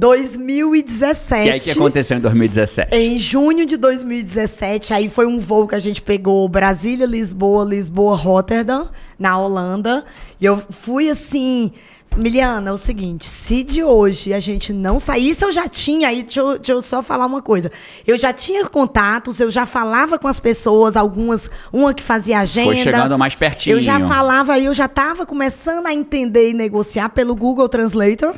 2017. E aí o que aconteceu em 2017? Em junho de 2017, aí foi um voo que a gente pegou Brasília, Lisboa, Lisboa, Rotterdam, na Holanda. E eu fui assim, Miliana, é o seguinte, se de hoje a gente não sair, isso eu já tinha, aí deixa eu, deixa eu, só falar uma coisa. Eu já tinha contatos, eu já falava com as pessoas, algumas, uma que fazia agenda. Foi chegando mais pertinho. Eu já falava, eu já estava começando a entender e negociar pelo Google Translator.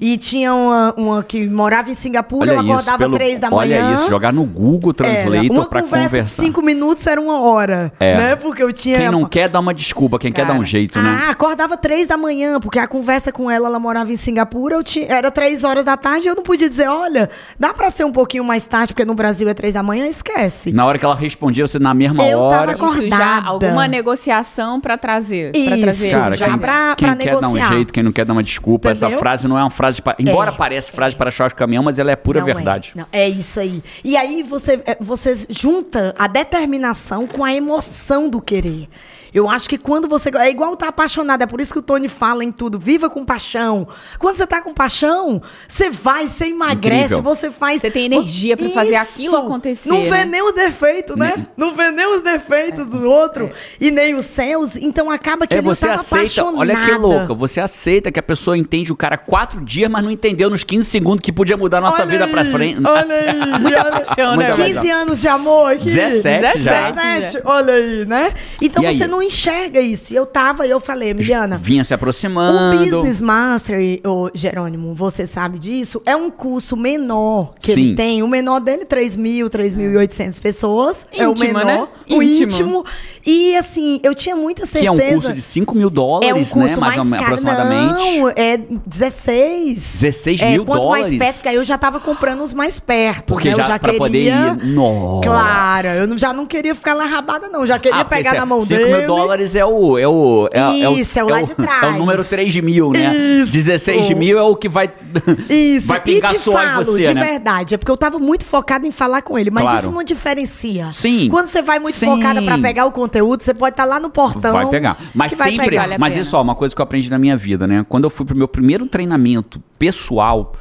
E tinha uma, uma que morava em Singapura, olha eu acordava pelo, três da manhã. Olha isso, jogar no Google Translator para conversar. De cinco minutos era uma hora, é. né? Porque eu tinha... Quem não quer dar uma desculpa, quem Cara. quer dar um jeito, né? Ah, acordava três da manhã, porque a conversa com ela, ela morava em Singapura, eu tinha, era três horas da tarde, eu não podia dizer, olha, dá para ser um pouquinho mais tarde, porque no Brasil é três da manhã, esquece. Na hora que ela respondia, você na mesma eu hora... Eu tava acordada. Isso já, alguma negociação para trazer. Isso, pra trazer. Cara, já quem, pra, quem pra quer negociar. dar um jeito, quem não quer dar uma desculpa, Entendeu? essa frase não é uma frase frase para... Embora é, pareça frase para choque caminhão, mas ela é pura não é. verdade. É, não, é isso aí. E aí você, é, você junta a determinação com a emoção do querer. Eu acho que quando você. É igual estar tá apaixonado. É por isso que o Tony fala em tudo. Viva com paixão. Quando você está com paixão, você vai, você emagrece, Incrível. você faz. Você tem energia para fazer aquilo acontecer. Não vê né? nem os defeitos, né? Não vê nem os defeitos é. do outro é. e nem os seus. Então acaba que é, ele você aceita, apaixonado. Olha que louca. Você aceita que a pessoa entende o cara quatro dias, mas não entendeu nos 15 segundos que podia mudar a nossa olha vida para frente. Olha aí, <laughs> Muita olha, paixão, né? 15 anos de amor aqui. 17, 17 já. 17, olha aí, né? Então e você aí? não enxerga isso. E eu tava, e eu falei, Miliana. Vinha se aproximando. O Business Master, o Jerônimo, você sabe disso, é um curso menor que Sim. ele tem. O menor dele, 3 mil, 3.800 pessoas. Íntimo, é o menor. Né? O íntimo. íntimo. E assim, eu tinha muita certeza. Que é um curso de 5 mil dólares, é um curso né? Mais, mais caro. aproximadamente. Não, é 16. 16 é, mil quanto dólares. mais perto, porque aí eu já tava comprando os mais perto. Porque né? já, eu já pra queria. Poder ir. Nossa. Claro, eu já não queria ficar lá rabada, não. Já queria ah, pegar na mão 5 dele. 5 mil dólares é o. É o é, Isso, é o, é o lá de trás. <laughs> É o número 3 de mil, né? Isso. 16 de mil é o que vai. <laughs> Isso. vai pingar e te falo, você, de né? verdade. É porque eu tava muito focada em falar com ele. Mas claro. isso não diferencia. Sim. Quando você vai muito Sim. focada pra pegar o conteúdo, você pode estar tá lá no portão. Vai pegar. Mas sempre. Pegar, mas isso, ó, uma coisa que eu aprendi na minha vida, né? Quando eu fui pro meu primeiro treinamento pessoal,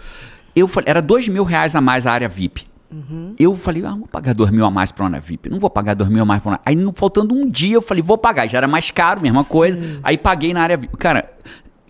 eu falei, era dois mil reais a mais a área VIP. Uhum. Eu falei, ah, vou pagar dois mil a mais pra uma VIP. Não vou pagar dois mil a mais pra uma. Aí, faltando um dia, eu falei, vou pagar. Já era mais caro, mesma Sim. coisa. Aí paguei na área VIP. Cara,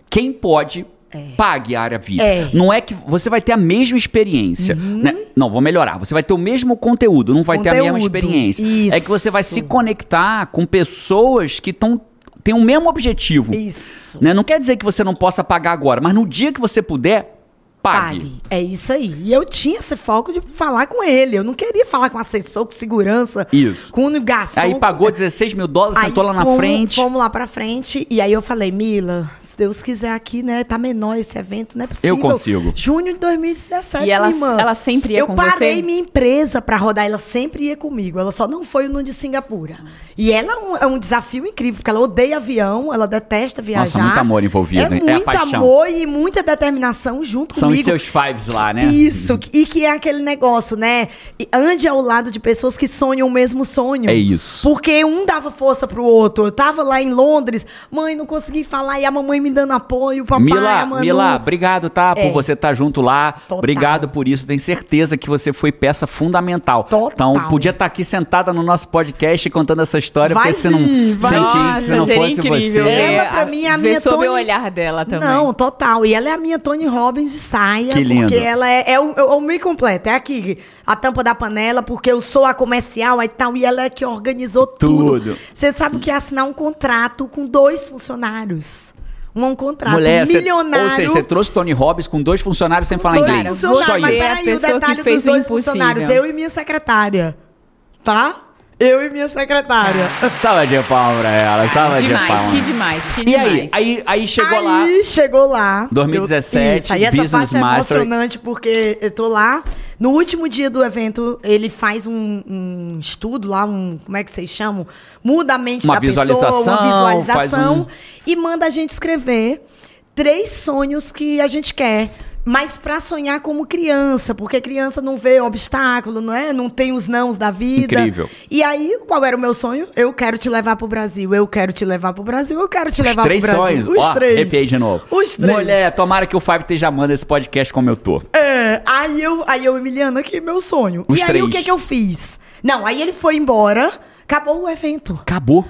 quem pode é. Pague a área VIP. É. Não é que você vai ter a mesma experiência. Uhum. Né? Não, vou melhorar. Você vai ter o mesmo conteúdo, não vai conteúdo. ter a mesma experiência. Isso. É que você vai se conectar com pessoas que estão têm o mesmo objetivo. Isso. Né? Não quer dizer que você não possa pagar agora, mas no dia que você puder, Pague. Pague. É isso aí. E eu tinha esse foco de falar com ele. Eu não queria falar com assessor, com segurança. Isso. Com o garçom. Aí pagou <laughs> 16 mil dólares, sentou lá na fomos, frente. Fomos lá pra frente. E aí eu falei, Mila, Deus quiser aqui, né? Tá menor esse evento, não é possível. Eu consigo. Junho de 2017, e ela, irmã. ela sempre ia eu com você? Eu parei minha empresa para rodar, ela sempre ia comigo. Ela só não foi no de Singapura. E ela é um, é um, desafio incrível, porque ela odeia avião, ela detesta viajar. Nossa, muito amor envolvido. É, é muito amor e muita determinação junto São comigo. São os seus fives lá, né? Isso, e que é aquele negócio, né? Ande ao lado de pessoas que sonham o mesmo sonho. É isso. Porque um dava força pro outro. Eu tava lá em Londres, mãe, não consegui falar, e a mamãe me dando apoio papai, Mila, Manu. Mila, obrigado, tá? Por é. você estar tá junto lá. Total. Obrigado por isso. Tenho certeza que você foi peça fundamental. Total. Então, podia estar tá aqui sentada no nosso podcast contando essa história, vai porque se não sentir que se não fosse incrível. você. Ela, pra mim, é a minha Tony... o olhar dela também. Não, total. E ela é a minha Tony Robbins de saia. Que lindo. Porque ela é, é o, é o meio completo. É aqui, a tampa da panela, porque eu sou a comercial e tal. E ela é que organizou tudo. tudo. Você sabe que é assinar um contrato com dois funcionários um contrato Mulher, milionário. Cê, ou seja, você trouxe Tony Robbins com dois funcionários sem falar dois inglês. Só isso. Mas peraí, o detalhe dos dois funcionários, eu e minha secretária. Tá? Eu e minha secretária. <laughs> Salva de palmas pra ela, salva demais, de palmas. Que demais, que demais. E aí, aí, aí chegou aí, lá. Aí chegou lá. 2017, eu, isso, aí Business essa parte é emocionante porque eu tô lá. No último dia do evento, ele faz um, um estudo lá, um, como é que vocês chamam? Muda a mente uma da visualização, pessoa, uma visualização. Um... E manda a gente escrever três sonhos que a gente quer mas para sonhar como criança, porque criança não vê obstáculo, não é? Não tem os nãos da vida. Incrível. E aí, qual era o meu sonho? Eu quero te levar pro Brasil, eu quero te levar pro Brasil, eu quero te Os levar pro Brasil. Sonhos. Os Ó, três. Arrepiei de novo. Os três. Mulher, tomara que o Five esteja amando esse podcast como eu tô. É, aí eu, aí eu, Emiliana, aqui meu sonho. Os e três. aí o que que eu fiz? Não, aí ele foi embora, acabou o evento. Acabou.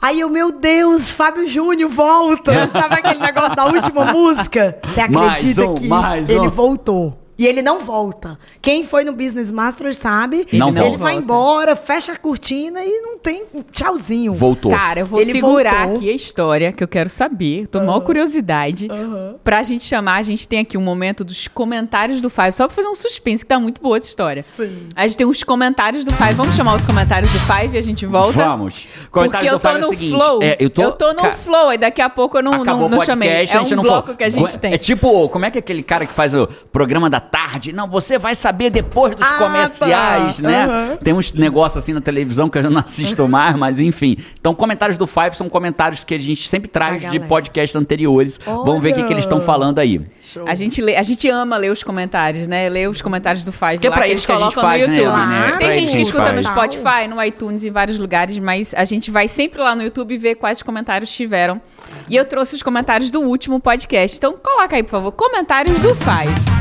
Aí eu, meu Deus, Fábio Júnior volta. <laughs> Sabe aquele negócio da última música? Você acredita um, que ele voltou? E ele não volta. Quem foi no Business Master sabe. Não ele volta. vai embora, fecha a cortina e não tem tchauzinho. Voltou. Cara, eu vou ele segurar voltou. aqui a história que eu quero saber. Tô uhum. maior curiosidade. Uhum. Pra gente chamar, a gente tem aqui um momento dos comentários do Five. Só pra fazer um suspense, que tá muito boa essa história. Sim. A gente tem os comentários do Five. Vamos chamar os comentários do Five e a gente volta? Vamos. Porque eu tô é no é flow. É, eu, tô... eu tô no Ca... flow. E daqui a pouco eu não, Acabou não, não podcast, chamei. É um bloco falou. que a gente tem. É tipo, como é que é aquele cara que faz o programa da tarde. Não, você vai saber depois dos ah, tá. comerciais, tá. né? Uhum. Tem uns negócios assim na televisão que eu não assisto mais, mas enfim. Então, comentários do Five são comentários que a gente sempre traz de podcasts anteriores. Olha. Vamos ver o que, que eles estão falando aí. A gente, lê, a gente ama ler os comentários, né? Ler os comentários do Five. Que é pra eles que a gente faz, no YouTube. Né? Tem gente que escuta no Spotify, no iTunes, em vários lugares, mas a gente vai sempre lá no YouTube ver quais comentários tiveram. E eu trouxe os comentários do último podcast. Então, coloca aí, por favor, comentários do Five.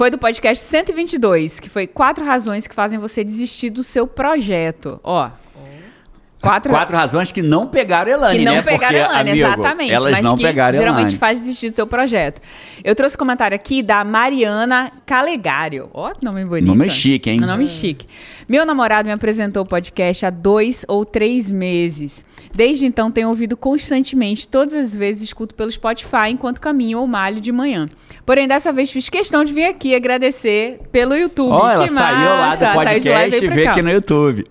Foi do podcast 122, que foi quatro razões que fazem você desistir do seu projeto. Ó, Quatro, Quatro <laughs> razões que não pegaram Elane, Que não né? pegaram Porque, Elane, amigo, exatamente. Elas mas não que pegaram geralmente Elane. faz desistir do seu projeto. Eu trouxe um comentário aqui da Mariana Calegário. Ó, que nome bonito. Nome chique, hein? Nome chique. Meu namorado me apresentou o podcast há dois ou três meses. Desde então tenho ouvido constantemente, todas as vezes escuto pelo Spotify enquanto caminho ou malho de manhã. Porém, dessa vez fiz questão de vir aqui agradecer pelo YouTube. Oh, ela saiu lá do podcast e veio aqui no YouTube.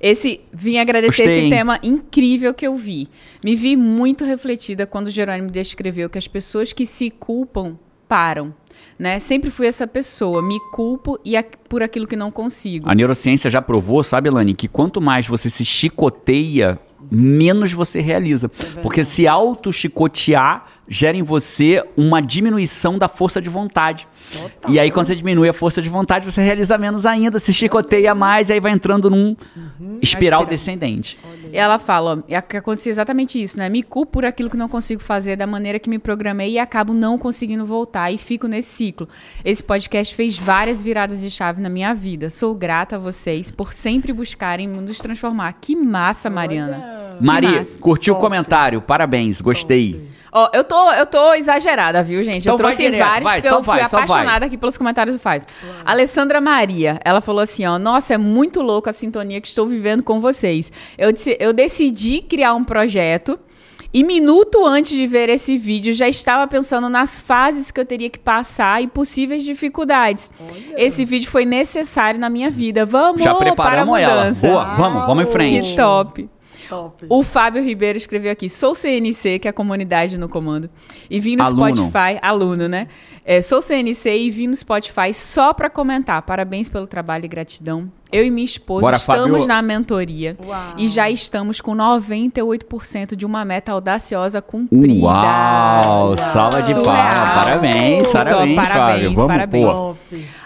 Esse vim agradecer Gostei, esse tema incrível que eu vi. Me vi muito refletida quando Jerônimo descreveu que as pessoas que se culpam param. Né? Sempre fui essa pessoa, me culpo e a, por aquilo que não consigo. A neurociência já provou, sabe, Lani, que quanto mais você se chicoteia, menos você realiza. É Porque se auto-chicotear gera em você uma diminuição da força de vontade. Total. E aí, quando você diminui a força de vontade, você realiza menos ainda, se chicoteia mais, e aí vai entrando num uhum. espiral descendente. E ela fala, ó, que acontecia exatamente isso, né? Me culpo por aquilo que não consigo fazer da maneira que me programei e acabo não conseguindo voltar e fico nesse ciclo. Esse podcast fez várias viradas de chave na minha vida. Sou grata a vocês por sempre buscarem nos transformar. Que massa, Mariana. Maria, curtiu o comentário. Parabéns, gostei. Top. Ó, eu tô, eu tô exagerada, viu, gente? Então eu trouxe direto, vários vai, porque eu fui vai, apaixonada aqui pelos comentários do Five. Uau. Alessandra Maria, ela falou assim, ó, nossa, é muito louco a sintonia que estou vivendo com vocês. Eu, eu decidi criar um projeto e minuto antes de ver esse vídeo, já estava pensando nas fases que eu teria que passar e possíveis dificuldades. Olha. Esse vídeo foi necessário na minha vida. Vamos já preparamos para a mudança. ela. Boa, vamos, vamos em frente. Que top. Top. O Fábio Ribeiro escreveu aqui: sou CNC, que é a comunidade no comando, e vim no aluno. Spotify, aluno, né? É, sou CNC e vim no Spotify só para comentar. Parabéns pelo trabalho e gratidão. Eu e minha esposa Bora, estamos Fábio. na mentoria Uau. e já estamos com 98% de uma meta audaciosa cumprida. Uau! Sala de palmas. Parabéns, parabéns, parabéns, Fábio. Vamos, parabéns. Pô.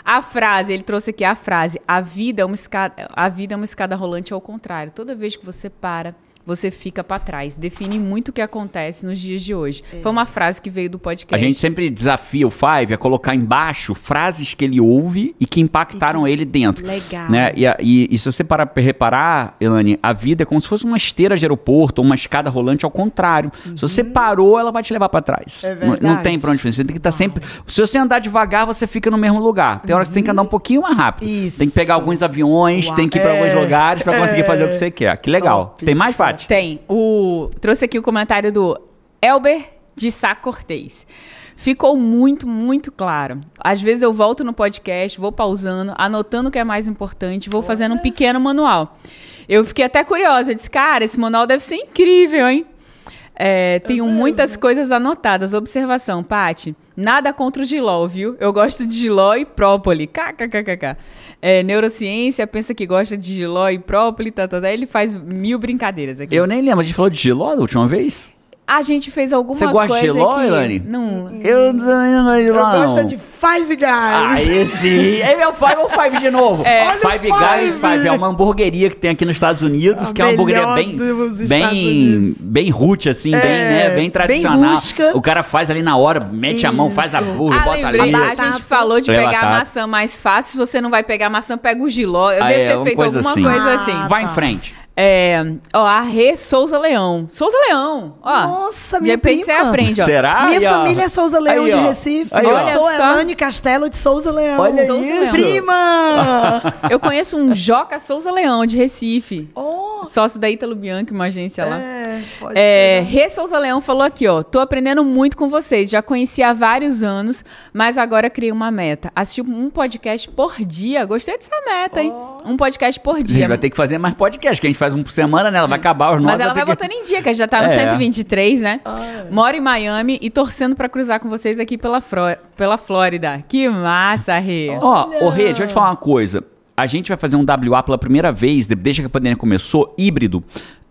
A frase, ele trouxe aqui a frase: a vida é uma escada, a vida é uma escada rolante ao contrário. Toda vez que você para, você fica para trás. Define muito o que acontece nos dias de hoje. É. Foi uma frase que veio do podcast. A gente sempre desafia o Five a colocar embaixo frases que ele ouve e que impactaram e que... ele dentro. Legal. Né? E, e, e, se você parar para reparar, Elane, a vida é como se fosse uma esteira de aeroporto ou uma escada rolante ao contrário. Uhum. Se você parou, ela vai te levar para trás. É verdade. Não, não, tem pra onde Você tem que estar tá sempre. Se você andar devagar, você fica no mesmo lugar. Tem hora que você tem que andar um pouquinho mais rápido. Isso. Tem que pegar alguns aviões, Uau. tem que ir para é. alguns lugares para conseguir é. fazer o que você quer. Que legal. Top. Tem mais, Tem. O, trouxe aqui o comentário do Elber de Sá Cortez. Ficou muito, muito claro. Às vezes eu volto no podcast, vou pausando, anotando o que é mais importante, vou fazendo um pequeno manual. Eu fiquei até curiosa, eu disse, cara, esse manual deve ser incrível, hein? É, tenho muitas coisas anotadas. Observação, Pati. Nada contra o giló, viu? Eu gosto de giló e própoli. KKKKK. É, neurociência pensa que gosta de giló e própoli, tá, tá, tá. Ele faz mil brincadeiras aqui. Eu nem lembro. A gente falou de giló da última vez? A gente fez alguma coisa. Você gosta de Ló, que... Elane? Não. Eu também não gosto de Ló, Eu gosto de Five Guys. Ah, <laughs> esse. É meu Five ou Five de novo? É. Five, Five Guys, Five. É uma hamburgueria que tem aqui nos Estados Unidos, A que é uma hamburgueria bem. Bem. Bem root, assim, é, bem, né? Bem tradicional. Bem o cara faz ali na hora, mete Isso. a mão, faz a burra, ah, bota lembrei, ali. A gente falou de pegar a maçã mais fácil. Se você não vai pegar a maçã, pega o giló. Eu ah, devo é, ter feito alguma assim. coisa assim. Ah, vai tá. em frente. É, ó, a Rê Souza Leão. Souza Leão, ó. Nossa, minha De repente prima. você aprende, ó. Será? Minha aí, família é Souza Leão aí, de Recife. Aí, eu sou só... Elane Castelo de Souza Leão. Olha Souza isso. Prima! eu conheço um Joca Souza Leão de Recife. Oh. Sócio da Italo Bianchi, uma agência lá. É. é, Rê Souza Leão falou aqui, ó. Tô aprendendo muito com vocês. Já conheci há vários anos, mas agora criei uma meta. Assistir um podcast por dia. Gostei dessa meta, hein? Um podcast por dia. A gente vai ter que fazer mais podcast, que a gente faz um por semana, né? Ela vai acabar os nossos. Mas ela vai botando que... em dia, que a gente já tá no é. 123, né? Ah, Moro em Miami e torcendo para cruzar com vocês aqui pela, Fro... pela Flórida. Que massa, Rê. Ó, oh, Rê, deixa eu te falar uma coisa a gente vai fazer um WA pela primeira vez, desde que a pandemia começou, híbrido.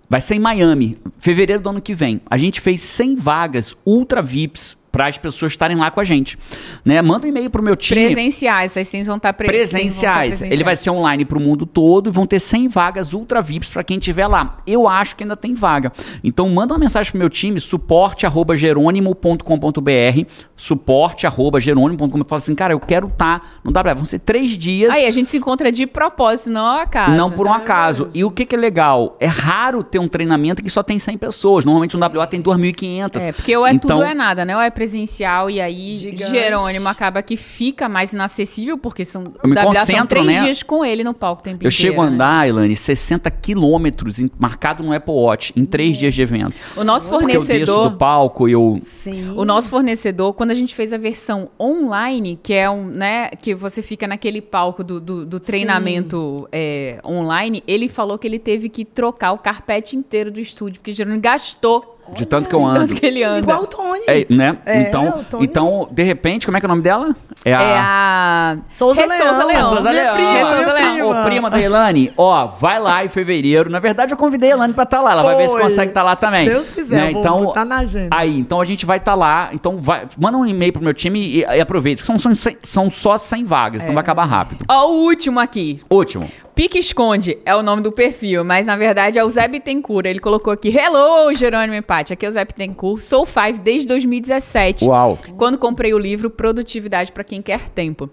Vai ser em Miami, fevereiro do ano que vem. A gente fez 100 vagas ultra VIPs para as pessoas estarem lá com a gente. Né? Manda um e-mail pro meu time. Presenciais, essas sim vão estar pre presenciais. Estar presenciais. Ele vai ser online para o mundo todo e vão ter 100 vagas ultra VIPs para quem estiver lá. Eu acho que ainda tem vaga. Então manda uma mensagem pro meu time, suporte@jerônimo.com.br, suporte@jerônimo.com. Fala assim, cara, eu quero estar tá no WA. Vão ser três dias. Aí a gente se encontra de propósito, não ao acaso. Não por um acaso. E o que, que é legal? É raro ter um treinamento que só tem 100 pessoas. Normalmente no WA tem 2.500. É, porque ou é então, tudo ou é nada, né? Ou é presencial e aí Gigante. Jerônimo acaba que fica mais inacessível, porque são, eu me WA são três né? dias com ele no palco o tempo Eu inteiro, chego a né? andar, Elane, 60 quilômetros marcado no Apple Watch em três dias de evento. O nosso fornecedor... eu desço do palco eu... Sim. O nosso fornecedor, quando a gente fez a versão online, que é um, né, que você fica naquele palco do, do, do treinamento é, online, ele falou que ele teve que trocar o carpete inteiro do estúdio, porque Jerônimo gastou de tanto que eu ando. De tanto que ele anda. Igual o Tony. É, né? É, então, então, de repente, como é que é o nome dela? É a... É a... Souza Leão. Souza Leão. Souza Leão. Prima, Souza Leão. Prima. Ô, prima da Elane, ó, vai lá em fevereiro. Na verdade, eu convidei a Elane pra estar tá lá. Ela Foi. vai ver se consegue estar tá lá também. Se Deus quiser, né? então, tá na agenda. Aí, então a gente vai estar tá lá. Então, vai, manda um e-mail pro meu time e, e aproveita. São, são, são só 100 vagas, é. então vai acabar rápido. Ó, o último aqui. Último. Pique Esconde é o nome do perfil, mas na verdade é o Zé Bittencourt. Ele colocou aqui: Hello, Jerônimo Empate. Aqui é o Zé Bittencourt. Sou Five desde 2017. Uau. Quando comprei o livro Produtividade para Quem Quer Tempo.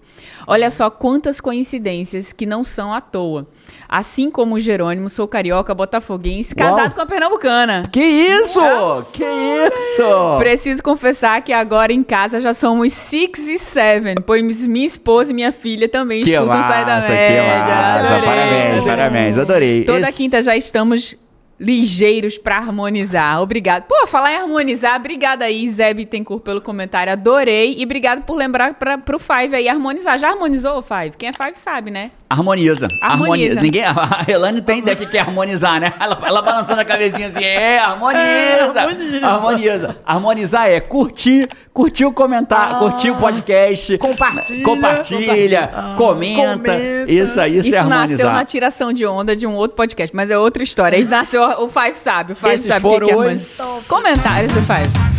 Olha só quantas coincidências que não são à toa. Assim como o Jerônimo, sou carioca, botafoguense, casado Uau. com a pernambucana. Que isso? Nossa. Que isso? Preciso confessar que agora em casa já somos six e seven, pois minha esposa e minha filha também que escutam massa, Sai da Média. Que massa. Parabéns, parabéns, adorei. Toda Esse... quinta já estamos ligeiros para harmonizar. Obrigado. Pô, falar em harmonizar, obrigada aí, Zé Bittencourt, pelo comentário. Adorei. E obrigado por lembrar para pro Five aí harmonizar. Já harmonizou o Five? Quem é Five sabe, né? Harmoniza. Harmoniza. harmoniza. Ninguém, a Elane tem ideia que é harmonizar, né? Ela, ela balançando a cabecinha assim, é, harmoniza. É, harmoniza. harmoniza. Harmonizar é curtir, curtir o comentário, ah, curtir o podcast. Compartilha. Compartilha, ah, comenta. comenta. Isso aí, isso, isso é harmonizar. Isso nasceu na tiração de onda de um outro podcast, mas é outra história. Aí nasceu, o Five sabe, o Five Esses sabe que, que é harmonizar. Comentários do Five.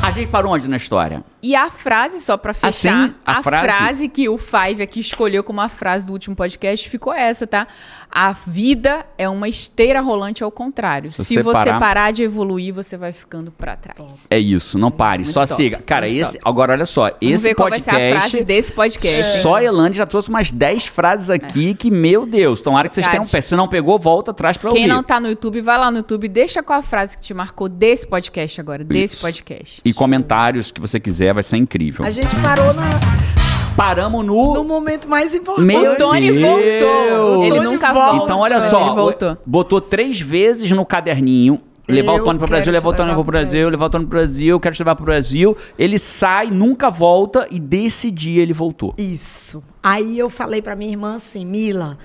A gente parou onde na história? E a frase, só pra fechar, assim, a, a frase? frase? que o Five aqui escolheu como a frase do último podcast ficou essa, tá? A vida é uma esteira rolante ao contrário. Se, Se você parar... parar... de evoluir, você vai ficando para trás. É isso, não pare, Muito só top. siga. Cara, Muito esse, top. agora olha só, Vamos esse ver podcast. Qual vai ser a frase desse podcast. Só a Elane já trouxe umas 10 frases aqui é. que, meu Deus, tomara que vocês tenham pé. Se não pegou, volta atrás pra Quem ouvir. Quem não tá no YouTube, vai lá no YouTube, deixa qual a frase que te marcou desse podcast agora, desse isso. podcast. E comentários que você quiser, vai ser incrível. A gente parou na paramos no. No momento mais importante. Meu o Tony Deus. voltou. Ele nunca volta. Então, olha só. Ele voltou. Botou três vezes no caderninho. Levar eu o Tony pro Brasil, levar o Tony pro Brasil, levar o Tony pro Brasil, quero te levar pro Brasil. Ele sai, nunca volta e desse dia ele voltou. Isso. Aí eu falei pra minha irmã assim, Mila,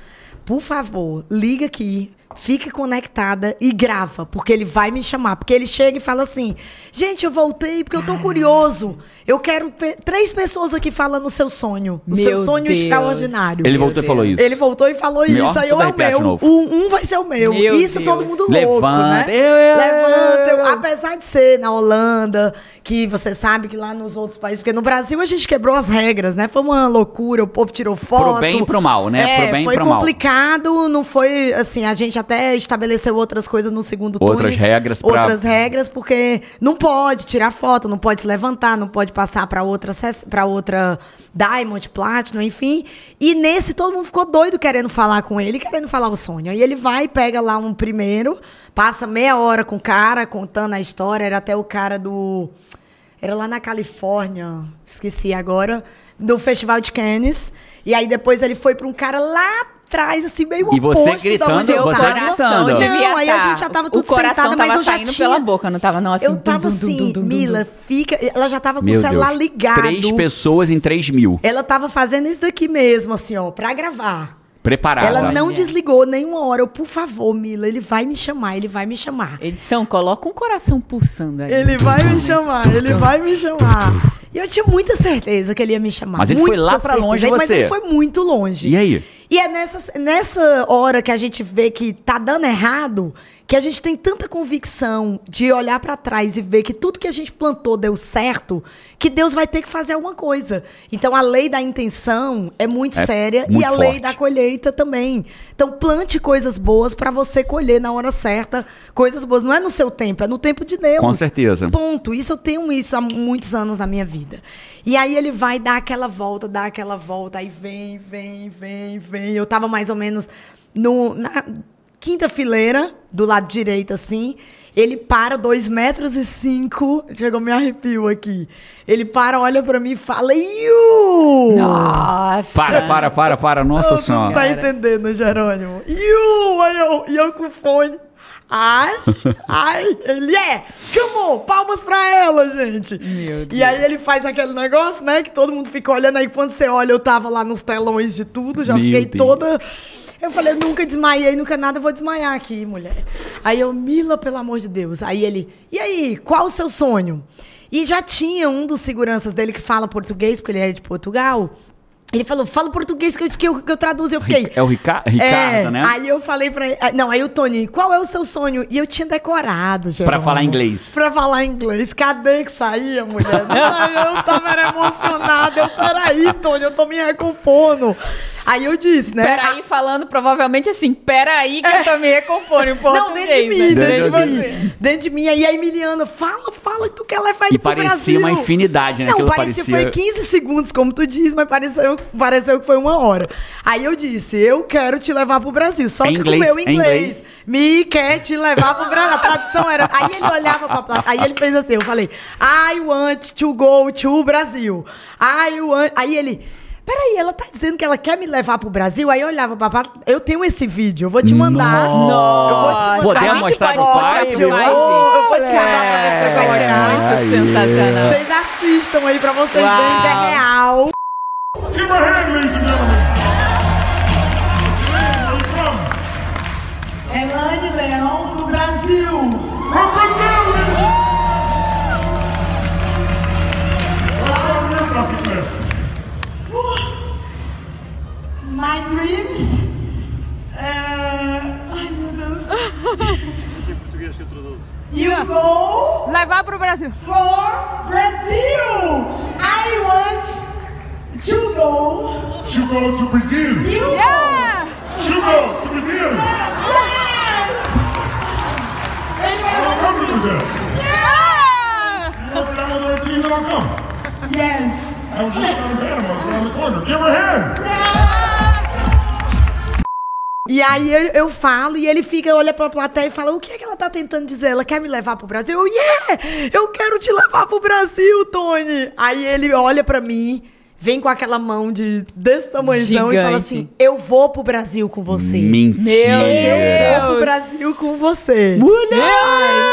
por favor, liga aqui fique conectada e grava, porque ele vai me chamar. Porque ele chega e fala assim: gente, eu voltei porque eu tô curioso. Eu quero pe três pessoas aqui falando o seu sonho. O Meu seu sonho Deus. extraordinário. Ele voltou Deus. e falou isso. Ele voltou e falou meu, isso. Aí eu é o meu. Um, um, vai ser o meu. meu isso Deus. todo mundo Levanta. louco, né? Eu, eu, Levanta. Eu, apesar de ser na Holanda, que você sabe que lá nos outros países, porque no Brasil a gente quebrou as regras, né? Foi uma loucura, o povo tirou foto. Pro bem e pro mal, né? É, pro bem foi e pro mal. Foi complicado, não foi assim, a gente até estabeleceu outras coisas no segundo turno. Outras regras pra... Outras regras, porque não pode tirar foto, não pode se levantar, não pode passar para outra para outra Diamond, Platinum, enfim. E nesse todo mundo ficou doido querendo falar com ele, querendo falar o sonho. E ele vai, pega lá um primeiro, passa meia hora com o cara contando a história, era até o cara do era lá na Califórnia, esqueci agora, do Festival de Cannes. E aí depois ele foi para um cara lá trás, assim, meio E você gritando, você tava. gritando. Não, aí a gente já tava tudo o coração sentada, tava mas eu já tinha... pela boca, não tava não assim. Eu tava assim, dum, dum, dum, Mila, fica... Ela já tava com o celular Deus. ligado. Três pessoas em três mil. Ela tava fazendo isso daqui mesmo, assim, ó, pra gravar. Preparada. Ela não Olha. desligou nenhuma hora. Eu, por favor, Mila, ele vai me chamar, ele vai me chamar. Edição, coloca um coração pulsando aí. Ele vai me chamar, ele vai me chamar. E eu tinha muita certeza que ele ia me chamar. Mas ele foi muita lá pra certeza. longe de Mas você. ele foi muito longe. E aí? E é nessa, nessa hora que a gente vê que tá dando errado, que a gente tem tanta convicção de olhar pra trás e ver que tudo que a gente plantou deu certo, que Deus vai ter que fazer alguma coisa. Então a lei da intenção é muito É séria e muito a lei forte. da colheita também. Então plante coisas boas pra você colher na hora certa coisas boas. Não é no seu tempo, é no tempo de Deus. Com certeza. Ponto. Isso eu tenho isso há muitos anos na minha vida. E aí ele vai dar aquela volta, dar aquela volta, aí vem, vem, vem, vem. Eu tava mais ou menos no, na quinta fileira, do lado direito, assim. Ele para, dois metros e cinco. Chegou, me arrepio aqui. Ele para, olha pra mim e fala, Iu! Nossa! Para, para, para, para. Nossa Tu não senhora. tá entendendo, Jerônimo. Iu! Aí eu, e eu com o fone. Ai, ai, ele é. Come on, palmas pra ela, gente. Meu E aí ele faz aquele negócio, né? Que todo mundo fica olhando. Aí quando você olha, eu tava lá nos telões de tudo, já Meu fiquei Deus. toda. Eu falei, eu nunca desmaiei, nunca nada, vou desmaiar aqui, mulher. Aí eu, Mila, pelo amor de Deus. Aí ele, e aí, qual o seu sonho? E já tinha um dos seguranças dele que fala português, porque ele era de Portugal. Ele falou, fala português que eu, que eu, que eu traduzo. Eu fiquei. É o Rica- Ricardo, É, né? Aí eu falei pra ele. Não, aí o Tony, qual é o seu sonho? E eu tinha decorado, já. Pra falar inglês. Pra falar inglês. Cadê que saía, mulher? Eu tava emocionada. Eu, peraí, Tony, eu tô me recompondo. Aí eu disse, né? Peraí, falando provavelmente assim, peraí que eu tô me recompondo em português. Não, dentro de mim, né? dentro de Dentro mim. você. Dentro de mim. Aí a Emiliana, fala, fala que tu quer levar ele E pro parecia Brasil. uma infinidade, né? Não, parecia, parecia- foi 15 segundos, como tu diz, mas pareceu, pareceu que foi uma hora. Aí eu disse, eu quero te levar pro Brasil. Só Em que inglês, com o meu em inglês. inglês. Me quer te levar pro Brasil. A tradução era... Aí ele olhava pra placa, aí ele fez assim, eu falei, I want to go to Brasil. I want... Aí ele... Peraí, ela tá dizendo que ela quer me levar pro Brasil? Aí eu olhava pra eu tenho esse vídeo, eu vou te mandar. Nossa. Eu vou te mandar. Podemos mostrar mostrar Five? pro Eu vou, te mandar pra você É, colocar. muito sensacional. Vocês assistam aí pra vocês Uau. verem que é real. Give a hand, ladies and gentlemen. Elane Leão, do Brasil. My dreams. É... Ai, meu Deus. You go Levar pro Brasil. for Brazil. I want to go. You go to Brazil. You Yeah! You go to Brazil. Yes. I'll come to Brazil. Yeah! You know that I'm on their team and I'll come. Yes. I was just trying to ban him. I was around the corner. Give her a hand. E aí eu, eu falo e ele fica, olha pra plateia e fala: o que é que ela tá tentando dizer? Ela quer me levar pro Brasil? Eu, yeah! Eu quero te levar pro Brasil, Tony! Aí ele olha pra mim, vem com aquela mão de desse tamanhozão e fala assim: Eu vou pro Brasil com você. Mentira. Eu vou pro. Brasil com você. Mulher!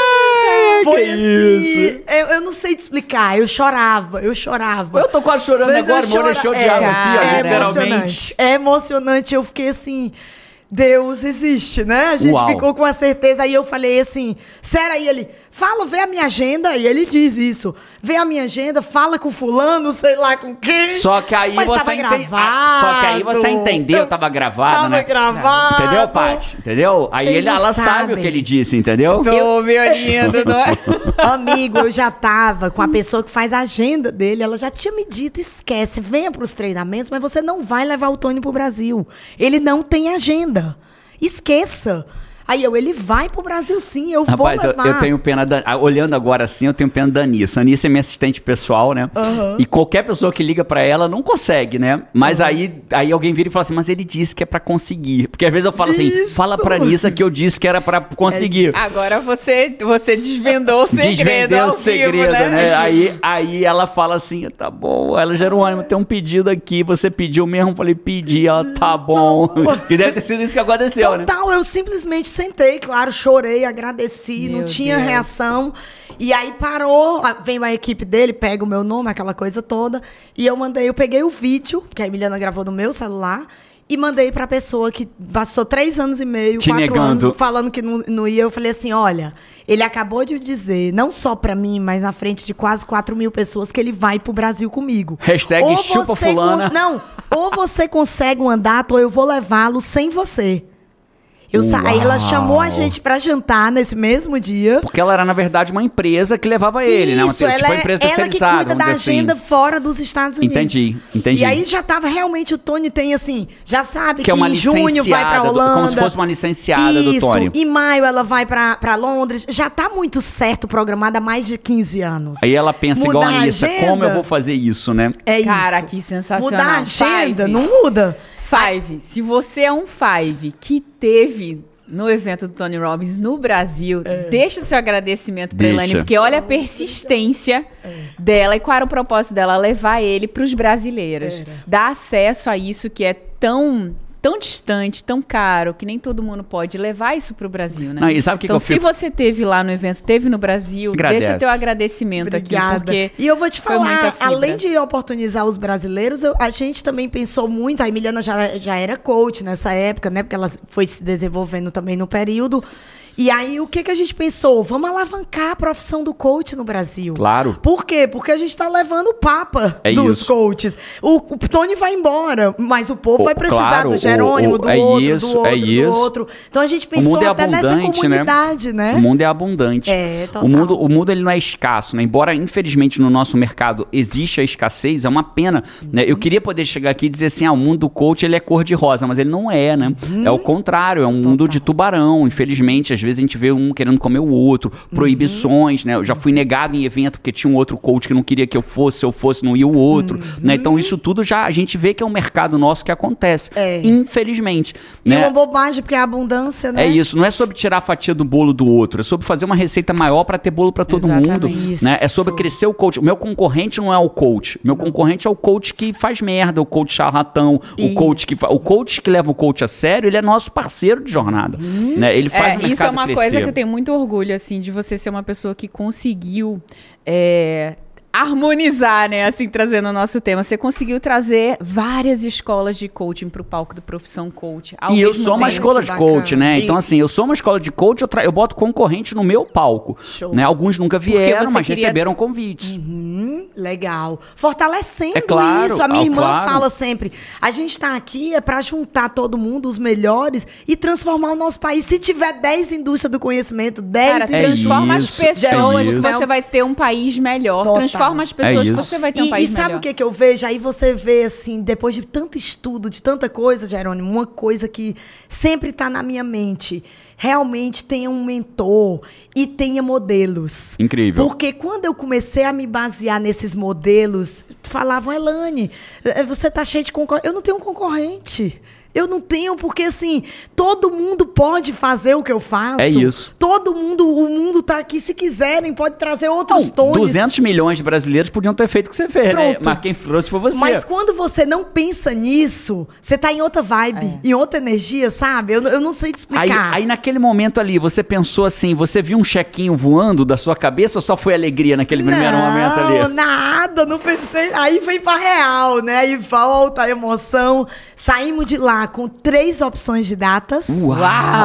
Foi que assim. isso? Eu, eu não sei te explicar. Eu chorava, eu chorava. Eu tô quase chorando Mas agora, eu meu olho chora- encheu de é, água aqui, ó, é literalmente. emocionante. É emocionante. Eu fiquei assim. Deus existe, né? A gente Uau. ficou com a certeza. Aí eu falei assim, sério, aí ele, fala, vê a minha agenda. E ele diz isso. Vê a minha agenda, fala com fulano, sei lá com quem. Só que aí Mas você tava ente- gravado. Só que aí você entendeu, tava gravado, Tava né? gravado. Entendeu, Paty? Entendeu? Aí Vocês ele, ela sabe o sabem. que ele disse, entendeu? Ô, meu lindo, não é? <laughs> Amigo, eu já tava com a pessoa que faz a agenda dele. Ela já tinha me dito: esquece, venha pros treinamentos, mas você não vai levar o Tony pro Brasil. Ele não tem agenda. Esqueça. Aí eu, ele vai pro Brasil sim, eu Rapaz, vou levar. Eu, eu tenho pena, da, olhando agora assim, eu tenho pena da Anissa. A Anissa é minha assistente pessoal, né? Uhum. E qualquer pessoa que liga para ela não consegue, né? Mas uhum. aí, aí alguém vira e fala assim, mas ele disse que é para conseguir. Porque às vezes eu falo assim, Isso. assim, fala pra Anissa que eu disse que era para conseguir. É. Agora você, você desvendou o <laughs> segredo Desvendeu o segredo, vivo, né? né? Aí, aí ela fala assim, tá bom, ela, Jerônimo, tem um pedido aqui, você pediu mesmo? Eu falei, pedi, ela, tá bom. <laughs> e deve ter sido isso que aconteceu, Total, né? Total, eu simplesmente sentei, claro, chorei, agradeci, meu não tinha Deus. reação. E aí parou, vem a equipe dele, pega o meu nome, aquela coisa toda. E eu mandei, eu peguei o vídeo, que a Emiliana gravou no meu celular e mandei pra pessoa que passou três anos e meio, Te quatro negando. anos, falando que não, não ia. Eu falei assim: olha, ele acabou de dizer, não só pra mim, mas na frente de quase 4 mil pessoas, que ele vai pro Brasil comigo. Hashtag ou chupa fulana. Não, ou você consegue um mandato, ou eu vou levá-lo sem você. Eu sa... Aí ela chamou a gente para jantar nesse mesmo dia. Porque ela era, na verdade, uma empresa que levava ele, né? Isso, né? Uma, tipo, ela, tipo, empresa ela que cuida da assim. agenda assim. fora dos Estados Unidos. Entendi, entendi. E aí já tava realmente, o Tony tem assim, já sabe que, que é uma em junho vai pra Holanda. Como se fosse uma licenciada Isso, do Tony. Em maio ela vai para Londres. Já tá muito certo programada há mais de 15 anos. Aí ela pensa Mudar igual a Anissa, como eu vou fazer isso, né? É isso. Cara, que sensacional. Mudar a agenda, Five. não muda. Five, se você é um Five que teve no evento do Tony Robbins no Brasil. É. Deixa seu agradecimento pra Elaine, porque olha a persistência é. dela e qual era o propósito dela? Levar ele para os brasileiros. Era. Dar acesso a isso que é tão tão distante, tão caro, que nem todo mundo pode levar isso para o Brasil, né? Não, e sabe que então, que se fico... você teve lá no evento, teve no Brasil, Agradece. deixa teu agradecimento Obrigada. aqui, porque E eu vou te falar, além de oportunizar os brasileiros, eu, a gente também pensou muito, a Emiliana já, já era coach nessa época, né? Porque ela foi se desenvolvendo também no período. E aí, o que, que a gente pensou? Vamos alavancar a profissão do coach no Brasil. Claro. Por quê? Porque a gente está levando o papa é dos isso. coaches. O, o, Tony vai embora, mas o povo o, vai precisar claro, do Jerônimo, o, do, é outro, isso, do outro, é do isso. outro. Então a gente pensou é até nessa né? comunidade, né? né? O mundo é abundante. É, total. O mundo, o mundo ele não é escasso, né? Embora, infelizmente, no nosso mercado existe a escassez, é uma pena. Uhum. Né? Eu queria poder chegar aqui e dizer assim, ah, o mundo do coach ele é cor de rosa, mas ele não é, né? Uhum. É o contrário, é um total. mundo de tubarão. Infelizmente, às vezes a gente vê um querendo comer o outro, proibições, uhum. né? Eu já fui negado em evento porque tinha um outro coach que não queria que eu fosse, se eu fosse, não ia o outro, uhum. né? Então isso tudo já a gente vê que é um mercado nosso que acontece, é. infelizmente. E né? uma bobagem porque é a abundância, né? É isso, não é sobre tirar a fatia do bolo do outro, é sobre fazer uma receita maior para ter bolo para todo Exatamente. mundo, isso. né? É sobre crescer o coach. O meu concorrente não é o coach, meu concorrente é o coach que faz merda, o coach charlatão, o coach que o coach que leva o coach a sério, ele é nosso parceiro de jornada, uhum. né? Ele faz é, o mercado Isso é uma coisa que eu tenho muito orgulho, assim, de você ser uma pessoa que conseguiu. É, harmonizar, né? Assim, trazendo o nosso tema. Você conseguiu trazer várias escolas de coaching para o palco do Profissão Coach. e eu sou uma escola de coach, né? Então, assim, eu sou uma escola de coach, eu, tra... eu boto concorrente no meu palco. Show. Né? Alguns nunca vieram, mas queria... receberam convites. Uhum, legal. Fortalecendo é claro, isso. A minha irmã claro. fala sempre: a gente está aqui é para juntar todo mundo, os melhores, e transformar o nosso país. Se tiver 10 indústrias do conhecimento, 10 Cara, transforma isso, as pessoas, é que você vai ter um país melhor. Total transforma as pessoas, é você vai ter um e, país E sabe melhor. o que, que eu vejo? Aí você vê, assim, depois de tanto estudo, de tanta coisa, Jerônimo, uma coisa que sempre está na minha mente realmente tenha um mentor e tenha modelos. Incrível. Porque quando eu comecei a me basear nesses modelos, falavam, Elane, eh, você está cheio de concorrente. Eu não tenho um concorrente. Eu não tenho, porque assim, todo mundo pode fazer o que eu faço. É isso. Todo mundo, o mundo tá aqui, se quiserem, pode trazer outros não, tons. 200 milhões de brasileiros podiam ter feito o que você fez, né? Pronto. né? Mas quem trouxe foi você. Mas quando você não pensa nisso, você tá em outra vibe, é. em outra energia, sabe? Eu, eu não sei te explicar. Aí, aí, naquele momento ali, você pensou assim, você viu um chequinho voando da sua cabeça ou só foi alegria naquele não, primeiro momento ali? Não, nada, não pensei. Aí vem pra real, né? Aí volta a emoção. Saímos de lá com três opções de datas. Uau!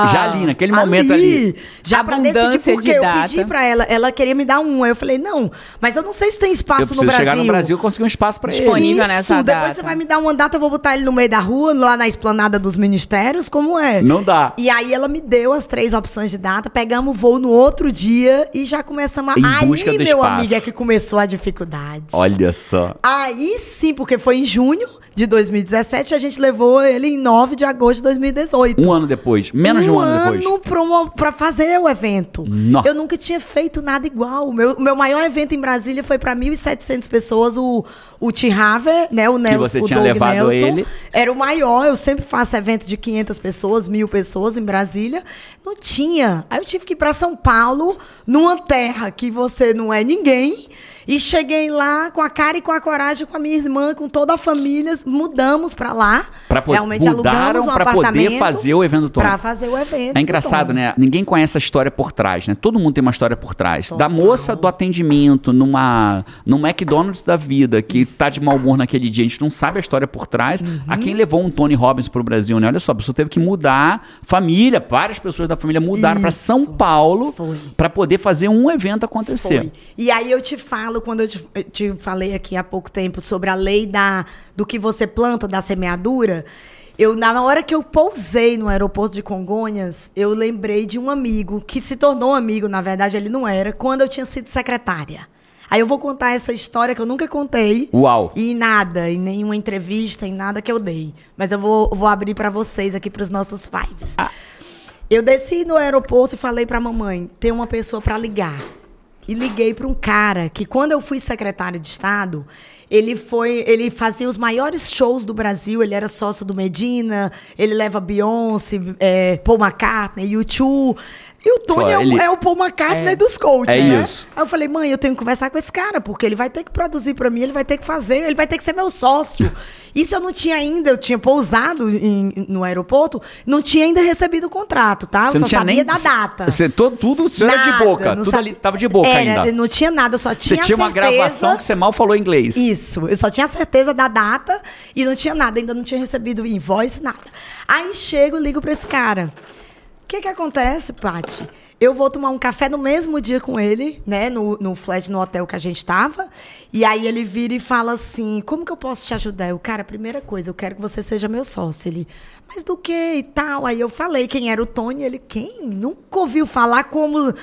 Já ali, naquele momento ali. Já pra decidir, porque eu data. pedi pra ela, ela queria me dar um. Aí eu falei, não, mas eu não sei se tem espaço eu no Brasil. chegar no Brasil e conseguir um espaço pra Disponível ele. nessa Isso, depois você vai me dar uma data, eu vou botar ele no meio da rua, lá na esplanada dos ministérios, como é? Não dá. E aí ela me deu as três opções de data, pegamos o voo no outro dia e já começamos a... Em aí, meu amigo, é que começou a dificuldade. Olha só. Aí sim, porque foi em junho, de 2017, a gente levou ele em 9 de agosto de 2018. Um ano depois, menos um de um ano, ano depois. Um ano para fazer o evento. Eu nunca tinha feito nada igual. O meu, meu maior evento em Brasília foi para 1.700 pessoas, o, o Tim Haver, né, o Nelson, que você tinha Doug levado Nelson, ele. Era o maior, eu sempre faço evento de 500 pessoas, mil pessoas em Brasília. Não tinha. Aí eu tive que ir para São Paulo, numa terra que você não é ninguém e cheguei lá com a cara e com a coragem, com a minha irmã, com toda a família, mudamos para lá. Pra Realmente alugamos um pra poder fazer o evento todo. Pra fazer o evento. É engraçado, né? Ninguém conhece a história por trás, né? Todo mundo tem uma história por trás. Total. Da moça do atendimento numa no McDonald's da vida, que Isso. tá de mau humor naquele dia, a gente não sabe a história por trás. Uhum. A quem levou um Tony Robbins pro Brasil, né? Olha só, a pessoa teve que mudar, família, várias pessoas da família mudaram para São Paulo para poder fazer um evento acontecer. Foi. E aí eu te falo falo quando eu te, te, falei aqui há pouco tempo sobre a lei da, do que você planta da semeadura. Eu, na hora que eu pousei no aeroporto de Congonhas, eu lembrei de um amigo, que se tornou amigo, na verdade ele não era, quando eu tinha sido secretária. Aí eu vou contar essa história que eu nunca contei. Uau! E em nada, em nenhuma entrevista, em nada que eu dei. Mas eu vou, vou abrir para vocês aqui, para os nossos fives. Ah. Eu desci no aeroporto e falei para a mamãe: tem uma pessoa para ligar e liguei para um cara que quando eu fui secretário de Estado, ele foi, ele fazia os maiores shows do Brasil, ele era sócio do Medina, ele leva Beyoncé, é, Paul McCartney, U2, e o Tony Pô, é, o, é, o, Paul McCartney é, dos coaches, é né? Isso. Aí eu falei, mãe, eu tenho que conversar com esse cara, porque ele vai ter que produzir para mim, ele vai ter que fazer, ele vai ter que ser meu sócio. <laughs> Isso eu não tinha ainda, eu tinha pousado em, no aeroporto, não tinha ainda recebido o contrato, tá? Você eu só sabia nem, da data. Você, todo, tudo você era de boca, tudo ali tava de boca era, ainda. Não tinha nada, eu só tinha Você tinha uma gravação que você mal falou inglês. Isso, eu só tinha certeza da data e não tinha nada, ainda não tinha recebido invoice, nada. Aí chego, ligo para esse cara. O que que acontece, Paty? Eu vou tomar um café no mesmo dia com ele, né? No, no flat, no hotel que a gente estava. E aí ele vira e fala assim: Como que eu posso te ajudar? Eu, cara, primeira coisa, eu quero que você seja meu sócio. Ele, mas do que e tal? Aí eu falei quem era o Tony. Ele, quem? Nunca ouviu falar como.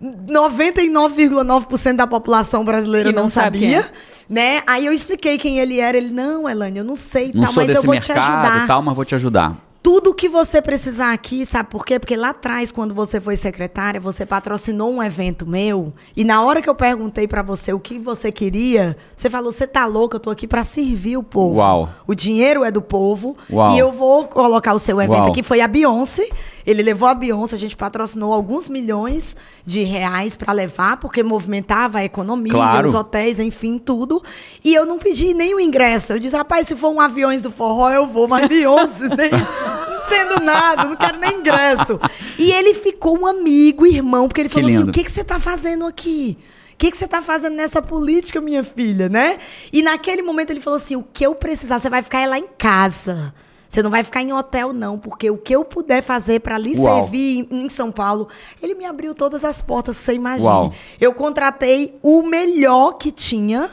99,9% da população brasileira não, não, sabia, né? Aí eu expliquei quem ele era, ele não, Elane, eu não sei, não tal, mas eu vou mercado, te ajudar. Tal, mas vou te ajudar tudo que você precisar aqui, sabe por quê? Porque lá atrás, quando você foi secretária, você patrocinou um evento meu, e na hora que eu perguntei para você o que você queria, você falou: "Você tá louca, eu tô aqui para servir o povo. Uau. O dinheiro é do povo Uau. e eu vou colocar o seu evento Uau. aqui foi a Beyoncé. Ele levou a Beyoncé, a gente patrocinou alguns milhões de reais para levar, porque movimentava a economia, claro. os hotéis, enfim, tudo. E eu não pedi nem o ingresso. Eu disse, rapaz, se for um aviões do forró, eu vou, mas Beyoncé, nem, não <laughs> entendo nada, não quero nem ingresso. E ele ficou um amigo, irmão, porque ele falou assim: o que, que você tá fazendo aqui? O que, que você tá fazendo nessa política, minha filha, né? E naquele momento ele falou assim: o que eu precisar, você vai ficar lá em casa. Você não vai ficar em hotel, não, porque o que eu puder fazer para lhe Uau. servir em São Paulo, ele me abriu todas as portas, você imagina. Uau. Eu contratei o melhor que tinha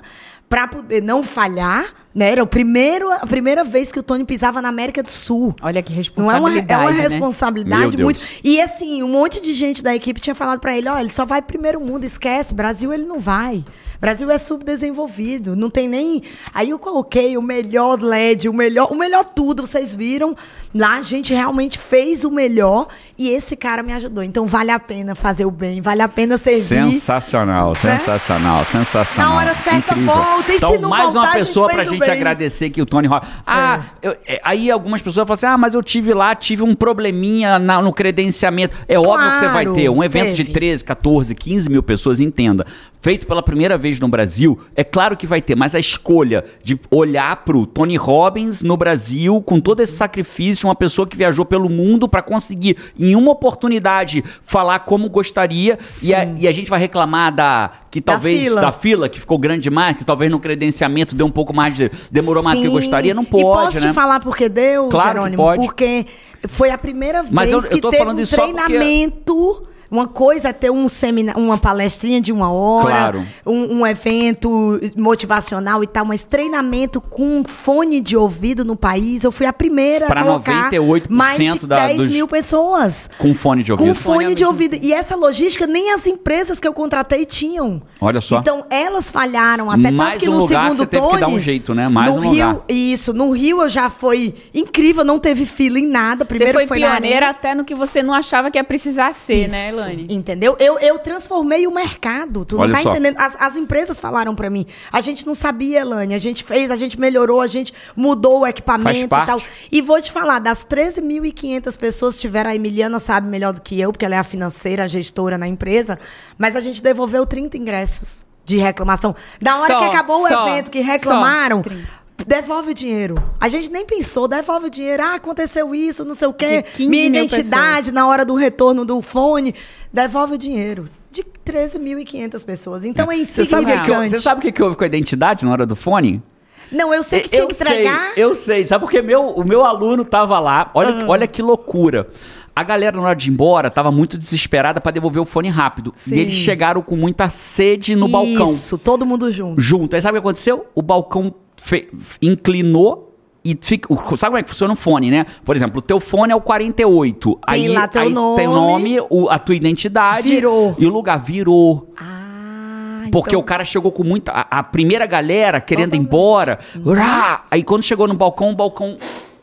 para poder não falhar, né? Era o primeiro, a primeira vez que o Tony pisava na América do Sul. Olha que responsabilidade. Não é uma, é uma né? responsabilidade muito. E assim, um monte de gente da equipe tinha falado para ele: olha, ele só vai primeiro mundo, esquece. Brasil ele não vai. Brasil é subdesenvolvido, não tem nem. Aí eu coloquei o melhor LED, o melhor, o melhor tudo, vocês viram. Lá a gente realmente fez o melhor e esse cara me ajudou. Então vale a pena fazer o bem, vale a pena servir. Sensacional, né? sensacional, sensacional. Na hora certa Incrível. volta. E então, se não mais voltar, uma pessoa a pra gente bem. agradecer que o Tony Rock. Ah, é. eu, é, aí algumas pessoas falam assim: ah, mas eu tive lá, tive um probleminha na, no credenciamento. É claro, óbvio que você vai ter um evento teve. de 13, 14, 15 mil pessoas, entenda. Feito pela primeira vez no Brasil, é claro que vai ter, mas a escolha de olhar pro Tony Robbins no Brasil, com todo esse sacrifício, uma pessoa que viajou pelo mundo para conseguir, em uma oportunidade, falar como gostaria, e a, e a, gente vai reclamar da. Que talvez. Da fila. da fila. que ficou grande demais, que talvez no credenciamento deu um pouco mais de. demorou Sim. mais do que gostaria, não pode. E posso né? te falar porque deu, claro Jerônimo? Porque foi a primeira vez eu, eu que teve um treinamento. Porque Uma coisa é ter um seminário, uma palestrinha de uma hora, claro. um, um, evento motivacional e tal, mas treinamento com fone de ouvido no país, eu fui a primeira pra a colocar 98% mais de da, 10 dos... mil pessoas. Com fone de ouvido. Com fone, fone de ouvido. E essa logística nem as empresas que eu contratei tinham. Olha só. Então elas falharam, até Mais tanto que um no lugar segundo que você teve que dar um jeito, né? Mais no um Rio, lugar. Isso, no Rio eu já foi incrível, não teve fila em nada. Primeiro você foi, foi pioneira até no que você não achava que ia precisar ser, Isso, né, Elane? Entendeu? Eu, eu transformei o mercado. Tu Olha não tá só. entendendo? As, as empresas falaram para mim. A gente não sabia, Elane. A gente fez, a gente melhorou, a gente mudou o equipamento e tal. E vou te falar, das 13.500 pessoas que tiveram, a Emiliana sabe melhor do que eu, porque ela é a financeira, a gestora na empresa, mas a gente devolveu 30 ingressos de reclamação. Da hora só, que acabou o só, evento, que reclamaram. Devolve o dinheiro. A gente nem pensou, devolve o dinheiro. Ah, aconteceu isso, não sei o quê. Minha identidade pessoas. na hora do retorno do fone. Devolve o dinheiro. De 13.500 pessoas. Então é, é insignificante. Você sabe o que, que houve com a identidade na hora do fone? Não, eu sei que tinha eu que entregar. Sei, eu sei, sabe porque meu, o meu aluno tava lá. Olha, ah. olha que loucura. A galera, na hora de ir embora, tava muito desesperada para devolver o fone rápido. Sim. E eles chegaram com muita sede no Isso, balcão. Isso, todo mundo junto. Junto. Aí sabe o que aconteceu? O balcão inclinou e fica, sabe como é que funciona o fone, né? Por exemplo, o teu fone é o 48. Tem aí lá teu aí nome. nome, o, a tua identidade. Virou. E o lugar virou. Ah, Porque então... o cara chegou com muita. A, a primeira galera querendo ir embora. Aí quando chegou no balcão, o balcão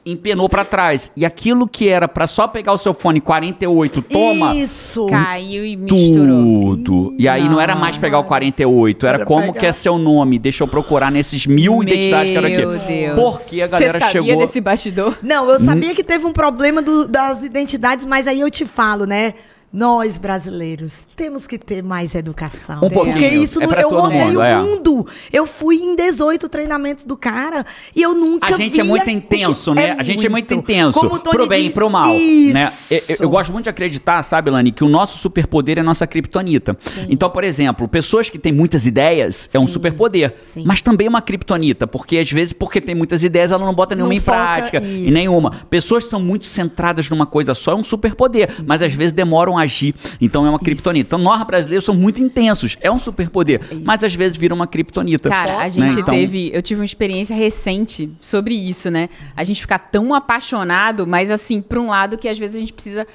empenou para trás. E aquilo que era para só pegar o seu fone 48, toma. Isso. Caiu e misturou. Tudo. E aí não, não era mais pegar o 48, era, era como pegar... que é seu nome. Deixa eu procurar nesses mil Meu identidades que era aqui. Meu Deus. Porque a galera Você sabia chegou. desse bastidor? Não, eu sabia que teve um problema do, das identidades, mas aí eu te falo, né? Nós, brasileiros, temos que ter mais educação. Um porque isso é eu rodei mundo, o é. mundo. Eu fui em 18 treinamentos do cara e eu nunca A gente é muito intenso, né? É a gente muito. é muito intenso. Como pro bem diz, e pro mal. Isso. Né? Eu, eu, gosto muito de acreditar, sabe, Lani, que o nosso superpoder é a nossa criptonita. Então, por exemplo, pessoas que têm muitas ideias Sim. é um superpoder. Sim. Mas também é uma criptonita, porque às vezes, porque tem muitas ideias, ela não bota nenhuma Não em prática. isso. E nenhuma. Pessoas que são muito centradas numa coisa só é um superpoder, mas às vezes demoram a agir. Então é uma criptonita. Então nós brasileiros somos muito intensos. É um superpoder, mas às vezes vira uma criptonita. Cara, a né? gente então, teve. Eu tive uma experiência recente sobre isso, né? A gente ficar tão apaixonado, mas assim, por um lado que às vezes a gente precisa.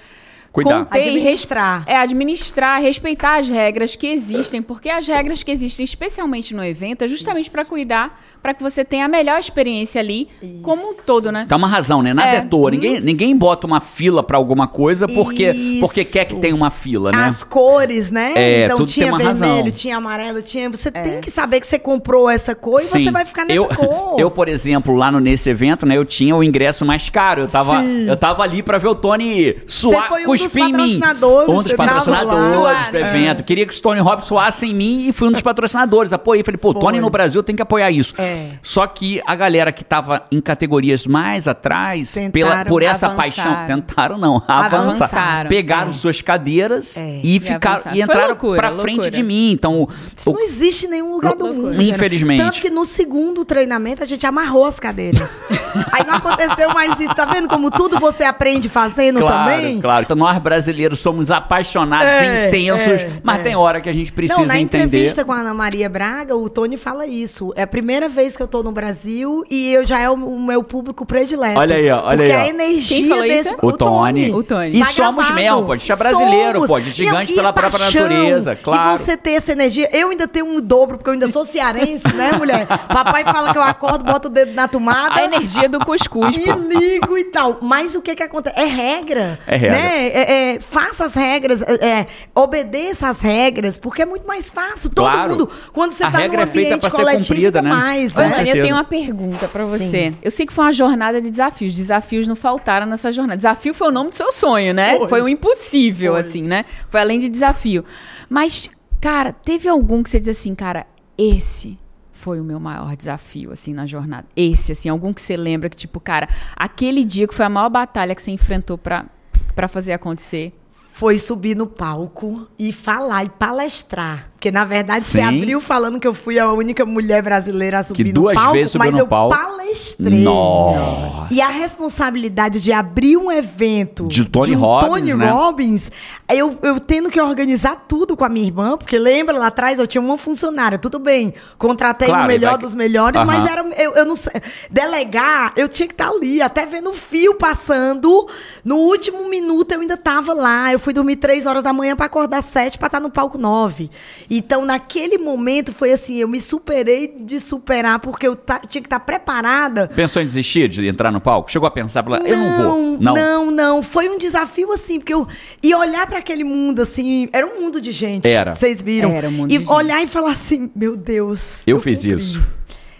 Cuidar. Conter e Administrar. É, administrar, respeitar as regras que existem, porque as regras que existem, especialmente no evento, é justamente para cuidar, para que você tenha a melhor experiência ali, como um todo, né? Dá uma razão, né? Nada é, É. toa. Ninguém, ninguém bota uma fila pra alguma coisa porque, Isso. porque quer que tenha uma fila, né? As cores, né? É, então tudo tem tinha uma vermelho, razão. tinha amarelo, tinha. Você tem que saber que você comprou essa cor e Sim. você vai ficar nessa eu, cor. <laughs> Eu, por exemplo, lá no, nesse evento, né, eu tinha o ingresso mais caro. Eu tava, Sim. eu tava ali pra ver o Tony suar, um em mim. patrocinadores, Um dos patrocinadores do É. evento. Queria que o Tony Robbins suasse em mim e fui um dos patrocinadores. Apoiei. Falei, pô, Tony Foi. no Brasil tem que apoiar isso. É. Só que a galera que tava em categorias mais atrás, Tentaram pela, por essa avançar. paixão, tentaram não, avançar. Avançaram. Pegaram É. suas cadeiras É. e, E ficaram, e entraram loucura, pra frente loucura. de mim. Então, Isso o- não existe em nenhum lugar do Loucura. mundo. gente. Infelizmente. Tanto que no segundo treinamento a gente amarrou as cadeiras. <laughs> Aí não aconteceu mais isso. Tá vendo como tudo você aprende fazendo Claro, também? claro. Então nós brasileiros somos apaixonados, É, intensos, é, mas é. tem hora que a gente precisa Não, na entender. entrevista com a Ana Maria Braga, o Tony fala isso. É a primeira vez que eu tô no Brasil e eu já é o, o meu público predileto. Olha aí, ó, olha porque aí, ó. a energia Quem falou desse... isso? O Tony. O Tony. E Tá somos mesmo, pô. A gente é brasileiro, Somos. gente é E- gigante e pela própria paixão. natureza, claro. E você ter essa energia. Eu ainda tenho um dobro, porque eu ainda sou cearense, né, mulher? <laughs> Papai fala que eu acordo, boto o dedo na tomada. A energia do cuscuz, <laughs> E pô. ligo e tal. Mas o que que acontece? É regra. É regra. Né? É- é, faça as regras, é, é, obedeça as regras, porque é muito mais fácil. Todo Claro. mundo, quando você tá regra num é ambiente coletivo, cumprida, né? mais, né? Olha, eu tenho uma pergunta pra você. Sim. Eu sei que foi uma jornada de desafios. Desafios não faltaram nessa jornada. Desafio foi o nome do seu sonho, né? Foi. Foi, um impossível, Foi. assim, né? Foi além de desafio. Mas, cara, teve algum que você diz assim, cara, esse foi o meu maior desafio, assim, na jornada. Esse, assim, algum que você lembra que, tipo, cara, aquele dia que foi a maior batalha que você enfrentou pra, pra fazer acontecer. Foi subir no palco e falar e palestrar. Porque, na verdade, você Sim. abriu falando que eu fui a única mulher brasileira a subir Que no duas palco, vezes mas no eu palco. palestrei. Nossa. E a responsabilidade de abrir um evento de Tony de um Robbins, Tony né? Robbins, eu, eu tendo que organizar tudo com a minha irmã, porque lembra lá atrás eu tinha uma funcionária, tudo bem, contratei claro, o melhor daqui... dos melhores, mas era eu, eu não sei, delegar, eu tinha que estar ali, até vendo o fio passando. No último minuto eu ainda tava lá, eu fui dormir três horas da manhã para acordar sete para estar no palco nove. Então naquele momento foi assim, eu me superei de superar porque eu tinha que estar preparada. Pensou em desistir de entrar no palco? Chegou a pensar, falar, eu não vou. Não, não, não. Foi um desafio assim, porque eu e olhar para aquele mundo assim, era um mundo de gente. Era. Vocês viram? Era um mundo e de olhar gente. e falar assim, meu Deus. Eu, eu fiz cumpri. isso.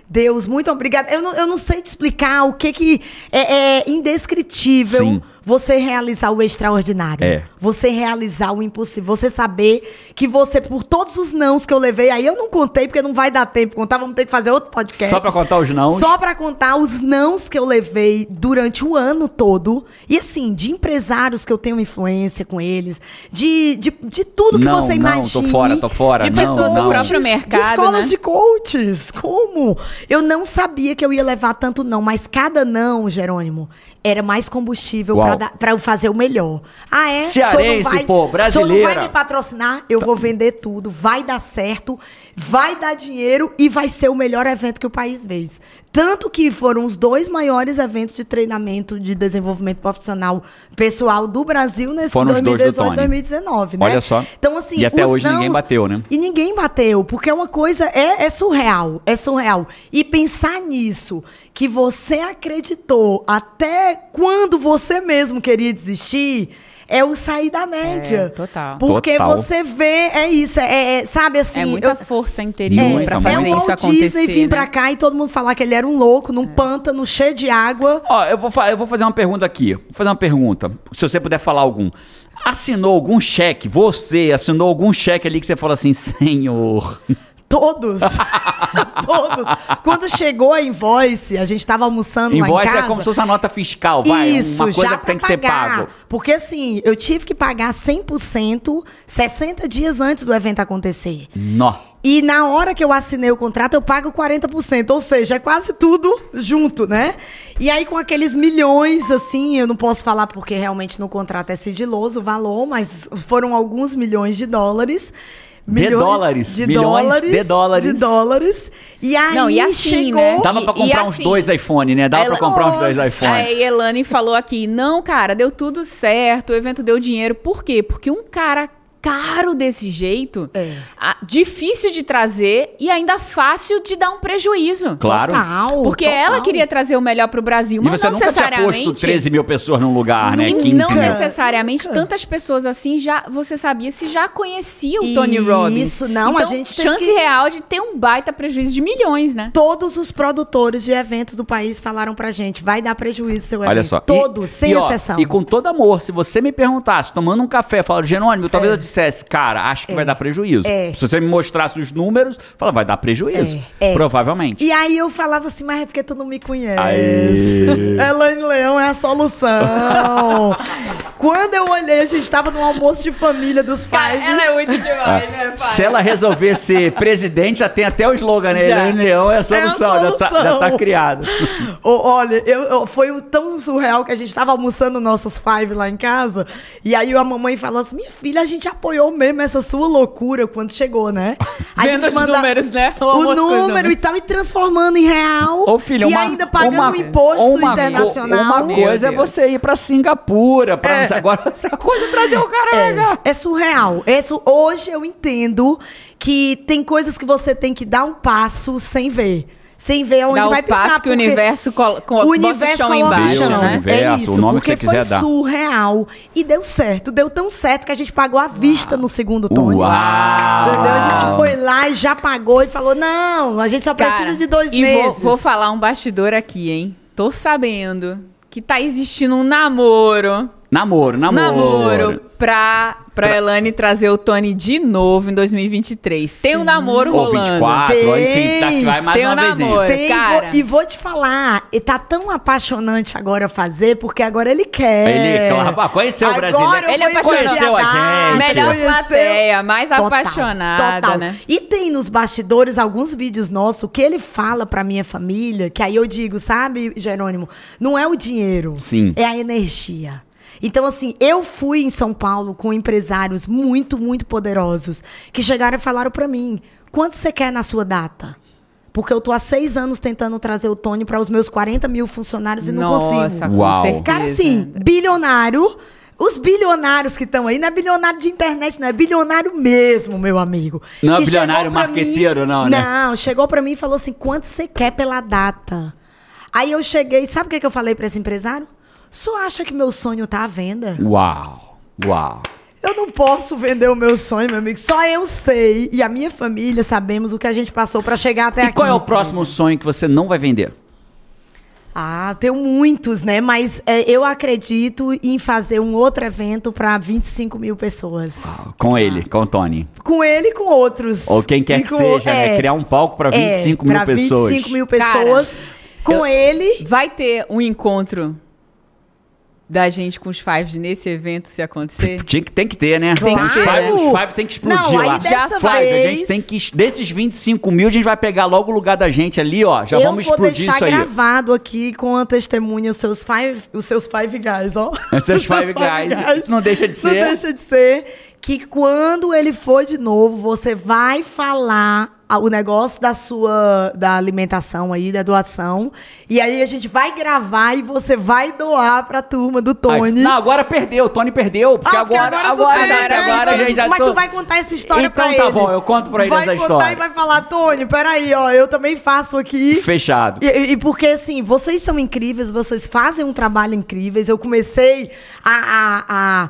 Deus, muito obrigada. Eu não, eu não sei te explicar o que que é, é indescritível. Sim você realizar o extraordinário. É. Você realizar o impossível. Você saber que você, por todos os nãos que eu levei, aí eu não contei, porque não vai dar tempo contar, vamos ter que fazer outro podcast. Só pra contar os nãos? Só pra contar os nãos que eu levei durante o ano todo. E assim, de empresários que eu tenho influência com eles, de, de, de tudo que não, você não, imagina. tô fora, tô fora. De não, pessoas não. do próprio mercado, De escolas né? de coaches. Como? Eu não sabia que eu ia levar tanto não, mas cada não, Jerônimo, era mais combustível para eu fazer o melhor. Ah, é? Cearense, vai, pô, brasileira. não vai me patrocinar? Eu vou vender tudo, vai dar certo, vai dar dinheiro e vai ser o melhor evento que o país fez. Tanto que foram os dois maiores eventos de treinamento de desenvolvimento profissional pessoal do Brasil nesse foram 2018 e 2019, né? Olha só. Então, assim, e até hoje ninguém bateu, né? E ninguém bateu, porque é uma coisa, é, é surreal, é surreal. E pensar nisso, que você acreditou até quando você mesmo queria desistir, é o sair da média. É, total. Porque total. você vê, é isso, é, é sabe assim. É muita eu, força interior é, pra fazer é um isso acontecer. Disney vir né? pra cá e todo mundo falar que ele era um louco num é. pântano cheio de água. Ó, eu vou, eu vou fazer uma pergunta aqui. Vou fazer uma pergunta. Se você puder falar algum. Assinou algum cheque? Você assinou algum cheque ali que você falou assim, senhor. Todos. <laughs> Todos. Quando chegou a invoice, a gente estava almoçando invoice lá em casa. é como se fosse uma nota fiscal, vai. Isso, uma coisa já que tem que pagar. ser pago. Porque assim, eu tive que pagar 100% 60 dias antes do evento acontecer. Nó. E na hora que eu assinei o contrato, eu pago 40%, ou seja, é quase tudo junto, né? E aí com aqueles milhões, assim, eu não posso falar porque realmente no contrato é sigiloso o valor, mas foram alguns milhões de dólares. Milhões de dólares. De Milhões dólares. De dólares. De dólares. E aí Não, e assim, chegou... né? Dava pra comprar E uns assim, dois iPhone, né? Dava pra comprar uns dois iPhone. A Elane falou aqui, não, cara, deu tudo certo, o evento deu dinheiro. Por quê? Porque um cara caro desse jeito, É. a- difícil de trazer e ainda fácil de dar um prejuízo. Claro. Total, Porque total. ela queria trazer o melhor pro Brasil, E mas você não nunca tinha necessariamente. posto 13 mil pessoas num lugar, né? Nunca. 15 não mil. necessariamente tantas pessoas assim já você sabia se já conhecia o Tony Robbins. Isso, não, a então, gente teve chance que- real de ter um baita prejuízo de milhões, né? Todos os produtores de eventos do país falaram pra gente, vai dar prejuízo seu evento. Olha só. Todos, E- sem e, ó, exceção. E com todo amor, se você me perguntasse, tomando um café, falando, Jerônimo, talvez eu dissesse, cara, acho que vai dar prejuízo. É. Se você me mostrasse os números, fala, vai dar prejuízo. É, é. Provavelmente. E aí eu falava assim, mas é porque tu não me conhece. Aê. Elaine Leão é a solução. <laughs> Quando eu olhei, a gente tava num almoço de família dos pais. é muito demais, né, Se ela resolver ser presidente, já tem até o slogan, né? Já. Helene Leão é a solução, Já, tá, solução. já tá criado. <laughs> Ô, olha, eu, eu- foi tão surreal que a gente tava almoçando nossos five lá em casa. E aí a mamãe falou assim: minha filha, a gente apoiou mesmo essa sua loucura quando chegou, né? A Vendo os números, né? O número números. e tal, e transformando em real. Ô, filha, e uma, ainda pagando uma, um imposto uma, internacional. Uma coisa é você ir pra Singapura, pra É. agora <laughs> outra coisa trazer o cara. É, é surreal. É su- Hoje eu entendo que tem coisas que você tem que dar um passo sem ver. Sem ver onde Dá o vai pisar. passo que o universo colo- co- o o universo chão coloca embaixo, o chão. Deus, né? universo, é o isso, nome que porque você quiser foi dar. surreal. E deu certo. Deu tão certo que a gente pagou à vista no segundo Tony. Uau! Entendeu? A gente foi lá e já pagou e falou: não, a gente só precisa Cara, de dois e meses. Vou, vou falar um bastidor aqui, hein? Tô sabendo que tá existindo um namoro Namoro, namoro. Namoro pra, pra Tra... Elane trazer o Tony de novo em 2023. Sim. Tem um namoro Ou rolando. 24, Tem. ou enfim, tá, vai mais Tem uma um namoro, Tem, cara. e vou te falar, e tá tão apaixonante agora fazer, porque agora ele quer. Ele, claro, conheceu agora o brasileiro. Ele é conheceu a gente. Melhor plateia, mais Total, apaixonada, total. né? E tem nos bastidores alguns vídeos nossos que ele fala pra minha família, que aí eu digo, sabe, Jerônimo, não é o dinheiro, Sim. é a energia. Então, assim, eu fui em São Paulo com empresários muito, muito poderosos que chegaram e falaram pra mim: quanto você quer na sua data? Porque eu tô há seis anos tentando trazer o Tony para os meus 40 mil funcionários e não Nossa, consigo. com Uau. certeza. Cara, assim, bilionário. Os bilionários que estão aí, não é bilionário de internet, não, é bilionário mesmo, meu amigo. Não é bilionário marqueteiro, mim- não, né? Não, chegou pra mim e falou assim: quanto você quer pela data? Aí eu cheguei, sabe o que, que eu falei pra esse empresário? Você acha que meu sonho tá à venda? Uau, uau. Eu não posso vender o meu sonho, meu amigo. Só eu sei e a minha família sabemos o que a gente passou pra chegar até E aqui. qual é o próximo sonho que você não vai vender? Ah, tenho muitos, né? Mas é, eu acredito em fazer um outro evento para 25 mil pessoas. Com ele, com o Tony. Com ele e com outros. Ou quem quer E que com- seja, né? é, Criar um palco para 25 é, mil pessoas. 25 mil Cara, pessoas. com eu- ele. Vai ter um encontro da gente com os Fives nesse evento se acontecer? Tinha que, tem que ter, né? Tem os que ter. five, os five tem que explodir Não, aí lá. dessa Five, a vez- gente tem que. Desses 25 mil, a gente vai pegar logo o lugar da gente ali, ó. Já eu vamos vou explodir deixar isso aí. gravado aqui com a testemunha os seus five, os seus five guys, ó. <laughs> Os seus Five Guys. Não deixa de ser. Não deixa de ser que quando ele for de novo, você vai falar a- o negócio da sua da alimentação aí, da doação. E aí a gente vai gravar e você vai doar pra turma do Tony. Não, agora perdeu. O Tony perdeu. Porque Ah, porque agora, agora, tem, já, agora a gente já Mas tô- tu vai contar essa história Então pra tá ele. bom, eu conto pra ele vai essa contar história. e vai falar, Tony, peraí, ó, eu também faço aqui. Fechado. E, e porque, assim, vocês são incríveis, vocês fazem um trabalho incrível. Eu comecei a, a, a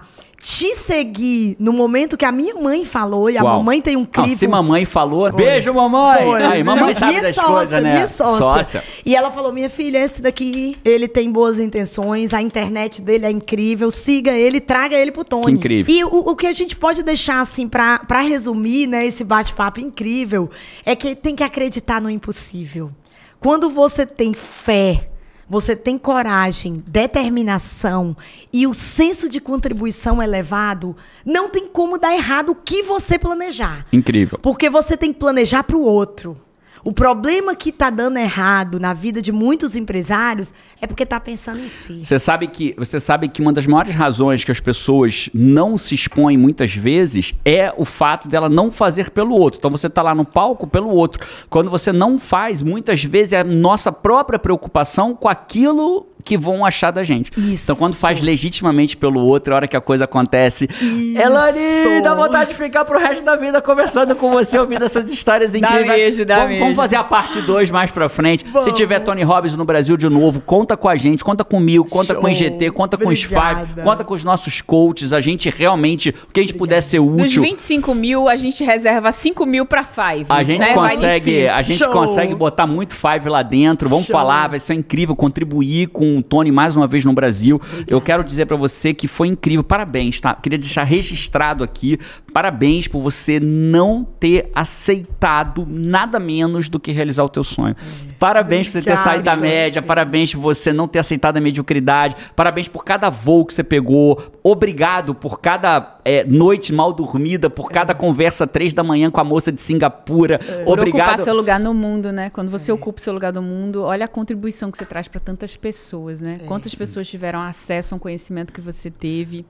te seguir no momento que a minha mãe falou, e a Uau. mamãe tem um Não, crivo. se mamãe falou, beijo, mamãe. Foi. Aí, mamãe sabe minha das sócia, coisas, né? Minha sócia. E ela falou: minha filha, esse daqui, ele tem boas intenções, a internet dele é incrível, siga ele, traga ele pro Tony. Que incrível. E o, o que a gente pode deixar, assim, pra, pra resumir, né, esse bate-papo incrível, é que tem que acreditar no impossível. Quando você tem fé, você tem coragem, determinação e o senso de contribuição elevado, não tem como dar errado o que você planejar. Incrível. Porque você tem que planejar para o outro. O problema que está dando errado na vida de muitos empresários é porque está pensando em si. Você sabe que você sabe que uma das maiores razões que as pessoas não se expõem muitas vezes é o fato dela não fazer pelo outro. Então você está lá no palco pelo outro. Quando você não faz, muitas vezes é a nossa própria preocupação com aquilo que vão achar da gente. Isso. Então quando faz legitimamente pelo outro, a hora que a coisa acontece, Isso. Elani, dá vontade de ficar pro resto da vida conversando com você, ouvindo essas histórias <laughs> Dá incríveis. mesmo, dá vamos, mesmo. vamos fazer a parte 2 mais pra frente. Se Vamos. tiver Tony Robbins no Brasil de novo, conta com a gente, conta comigo, conta com o Show. IGT, conta com os Obrigada. Five, conta com os nossos coaches. A gente realmente, o que a gente puder ser Dos útil. 25 mil, a gente reserva 5 mil pra Five. A gente né? Consegue, a gente Show. consegue botar muito Five lá dentro. Vamos Show. falar, vai ser incrível contribuir com o Tony mais uma vez no Brasil. Eu quero dizer pra você que foi incrível. Parabéns, tá? Queria deixar registrado aqui. Parabéns por você não ter aceitado nada menos do que realizar o teu sonho. Parabéns por você ter Obrigada. saído da média. Parabéns por você não ter aceitado a mediocridade. Parabéns por cada voo que você pegou. Obrigado por cada é, noite mal dormida, por cada conversa três da manhã com a moça de Singapura. Por Obrigado. ocupar seu lugar no mundo, né? Quando você ocupa seu lugar no mundo, olha a contribuição que você traz para tantas pessoas, né? Quantas pessoas tiveram acesso a um conhecimento que você teve.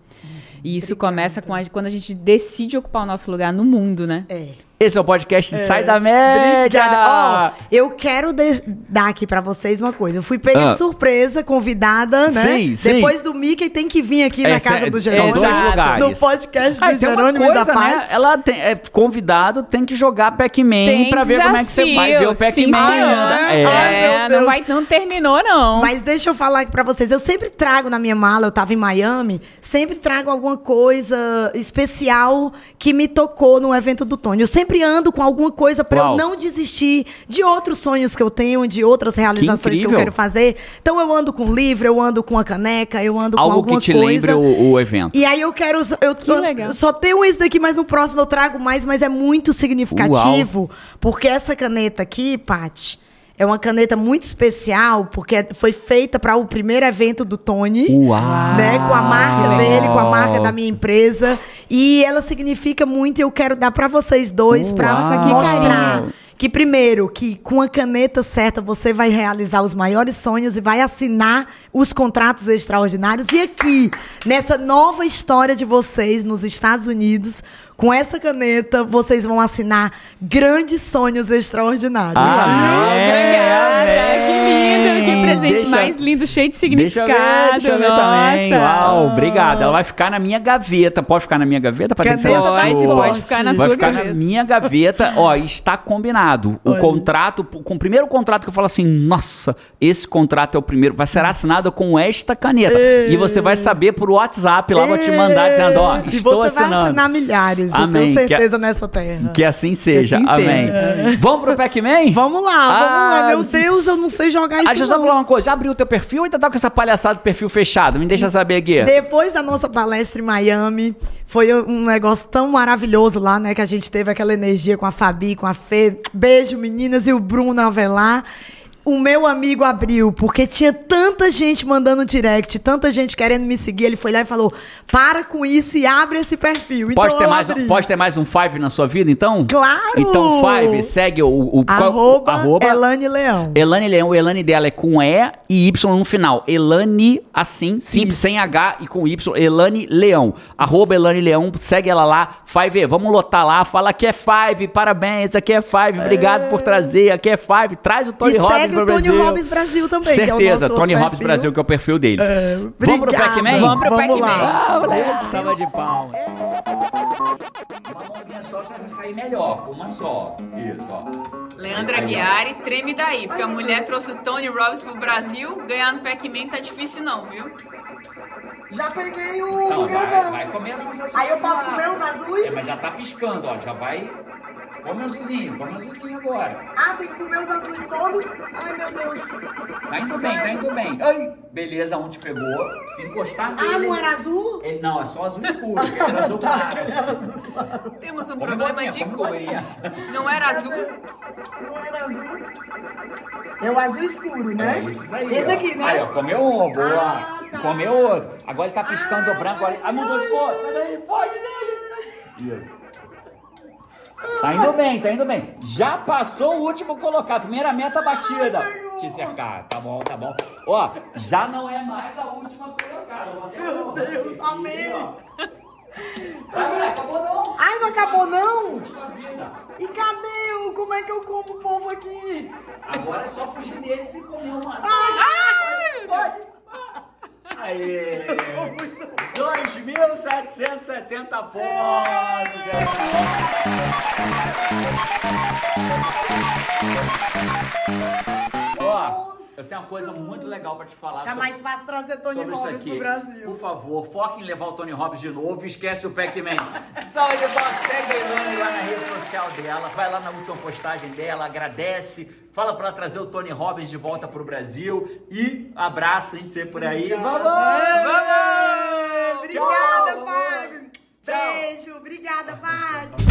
E isso começa com a, quando a gente decide ocupar o nosso lugar no mundo, né? É. Esse é o podcast Sai da Média. Obrigada. Ó, eu quero dar aqui pra vocês uma coisa. Eu fui pega Ah. de surpresa, convidada, né? Sim, sim. Depois do Mickey tem que vir aqui na Essa casa é- do são Jerônimo. dois lugares. No podcast Ah, do uma Jerônimo e da coisa, né? Paty. Ela tem, é convidado, tem que jogar Pac-Man pra ver como é que você vai ver o Pac-Man. senhora. É. Ai, É, meu não, vai, não terminou, não. Mas deixa eu falar aqui pra vocês. Eu sempre trago na minha mala, eu tava em Miami, sempre trago alguma coisa especial que me tocou no evento do Tony. Eu sempre sempre ando com alguma coisa para eu não desistir de outros sonhos que eu tenho, de outras realizações que, que, eu quero fazer. Então eu ando com livro, eu ando com a caneca, eu ando Algo com alguma coisa. Algo que te lembre o, o, evento. E aí eu quero eu, que eu, só tenho esse daqui, mas no próximo eu trago mais, mas é muito significativo, Uau. porque essa caneta aqui, Paty, é uma caneta muito especial, porque foi feita para o primeiro evento do Tony. Uau! Né, com a marca dele, com a marca da minha empresa. E ela significa muito e eu quero dar para vocês dois para mostrar. Que primeiro, que com a caneta certa você vai realizar os maiores sonhos e vai assinar os contratos extraordinários. E aqui, nessa nova história de vocês nos Estados Unidos, com essa caneta, vocês vão assinar grandes sonhos extraordinários. Ah, Obrigada, que lindo, que presente deixa, mais lindo, cheio de significado. Deixa eu ver, deixa eu ver também. Uau, obrigado. Ela vai ficar na minha gaveta. Pode ficar na minha gaveta? Pode, pode, pode ficar na vai sua ficar gaveta. na minha gaveta. Ó, está combinado. O Oi. contrato, com o primeiro contrato que eu falo assim, nossa, esse contrato é o primeiro, vai ser assinado com esta caneta. Ei. E você vai saber por WhatsApp lá, Ei. vou te mandar dizendo, ó, estou assinando. E você vai assinar milhares. Amém. Eu tenho certeza que, nessa terra. Que assim seja. Que assim Amém. Seja. Vamos pro Pac-Man? Vamos lá, vamos ah, lá. Meu Deus, eu não sei jogar isso. Ah, deixa eu só falar uma coisa. Já abriu o teu perfil ou ainda tá com essa palhaçada de perfil fechado? Me deixa saber aqui. Depois da nossa palestra em Miami, foi um negócio tão maravilhoso lá, né? Que a gente teve aquela energia com a Fabi, com a Fê. Beijo, meninas, e o Bruno Avelar o meu amigo abriu, porque tinha tanta gente mandando direct, tanta gente querendo me seguir. Ele foi lá e falou: para com isso e abre esse perfil. Pode, então, ter, mais, um, pode ter mais um Five na sua vida, então? Claro! Então, Five, segue o. o arroba, arroba Elane Leão. Elane Leão, o Elane dela é com E e Y no final. Elane, assim, simples, isso. sem H e com Y. Elane Leão. Arroba Elane Leão, segue ela lá. Five, vamos lotar lá. Fala que é Five, parabéns, aqui é Five, obrigado é. por trazer, aqui é Five. Traz o Tony Robbins o Tony Robbins Brasil também. Certeza, é Tony Robbins Brasil, que é o perfil deles. É, Vamos pro Pac-Man? Vamos pro Pac-Man. Ah, moleque, salva de palmas. Uma mãozinha só você vai sair melhor, com uma só. Isso, ó. Leandra Guiari, treme daí, porque a mulher trouxe o Tony Robbins pro Brasil, ganhar no Pac-Man tá difícil não, viu? Já peguei o não, grandão. Vai, vai comer os azuis. Aí eu posso comer os azuis? É, mas já tá piscando, ó. Já vai Come azulzinho, come azulzinho agora. Ah, tem que comer os azuis todos? Ai, meu Deus. Tá indo bem, tá indo bem. Ai, beleza, um te pegou. Se encostar nele... Ah, não era azul? Ele, não, é só azul escuro. <laughs> era azul tá, claro. Era azul claro. Temos um come problema de cores. Não era azul? Não era azul. É o azul escuro, né? É esse aí, Esse aqui, né? Aí, ó, comeu um, boa. Ah, tá. Comeu outro. Agora ele tá piscando ah, branco. Agora... Ah, mudou de cor. Sai daí, foge dele. Isso. Tá indo bem, tá indo bem. Já passou o último colocado. Primeira meta batida. Te cercar. Tá bom, tá bom. Ó, já não é mais a última colocada. Meu Deus, amém. Ah, acabou não. Ai, não acabou não? Última vida. E cadê o? Como é que eu como o povo aqui? Agora é só fugir deles e comer uma. Ai, pode. Aê! 2.770 pontos! Ó, eu tenho uma coisa muito legal pra te falar. Tá sobre, mais fácil trazer Tony Robbins pro Brasil. Por favor, foque em levar o Tony Robbins de novo e esquece o Pac-Man. Saúde, segue a Ilane lá na rede social dela, vai lá na última postagem dela, agradece, Fala para trazer o Tony Robbins de volta pro Brasil. E abraço, a gente sempre por aí. Vamos! Vamos! Obrigada, Tchau. Fábio! Beijo! Obrigada, Paty!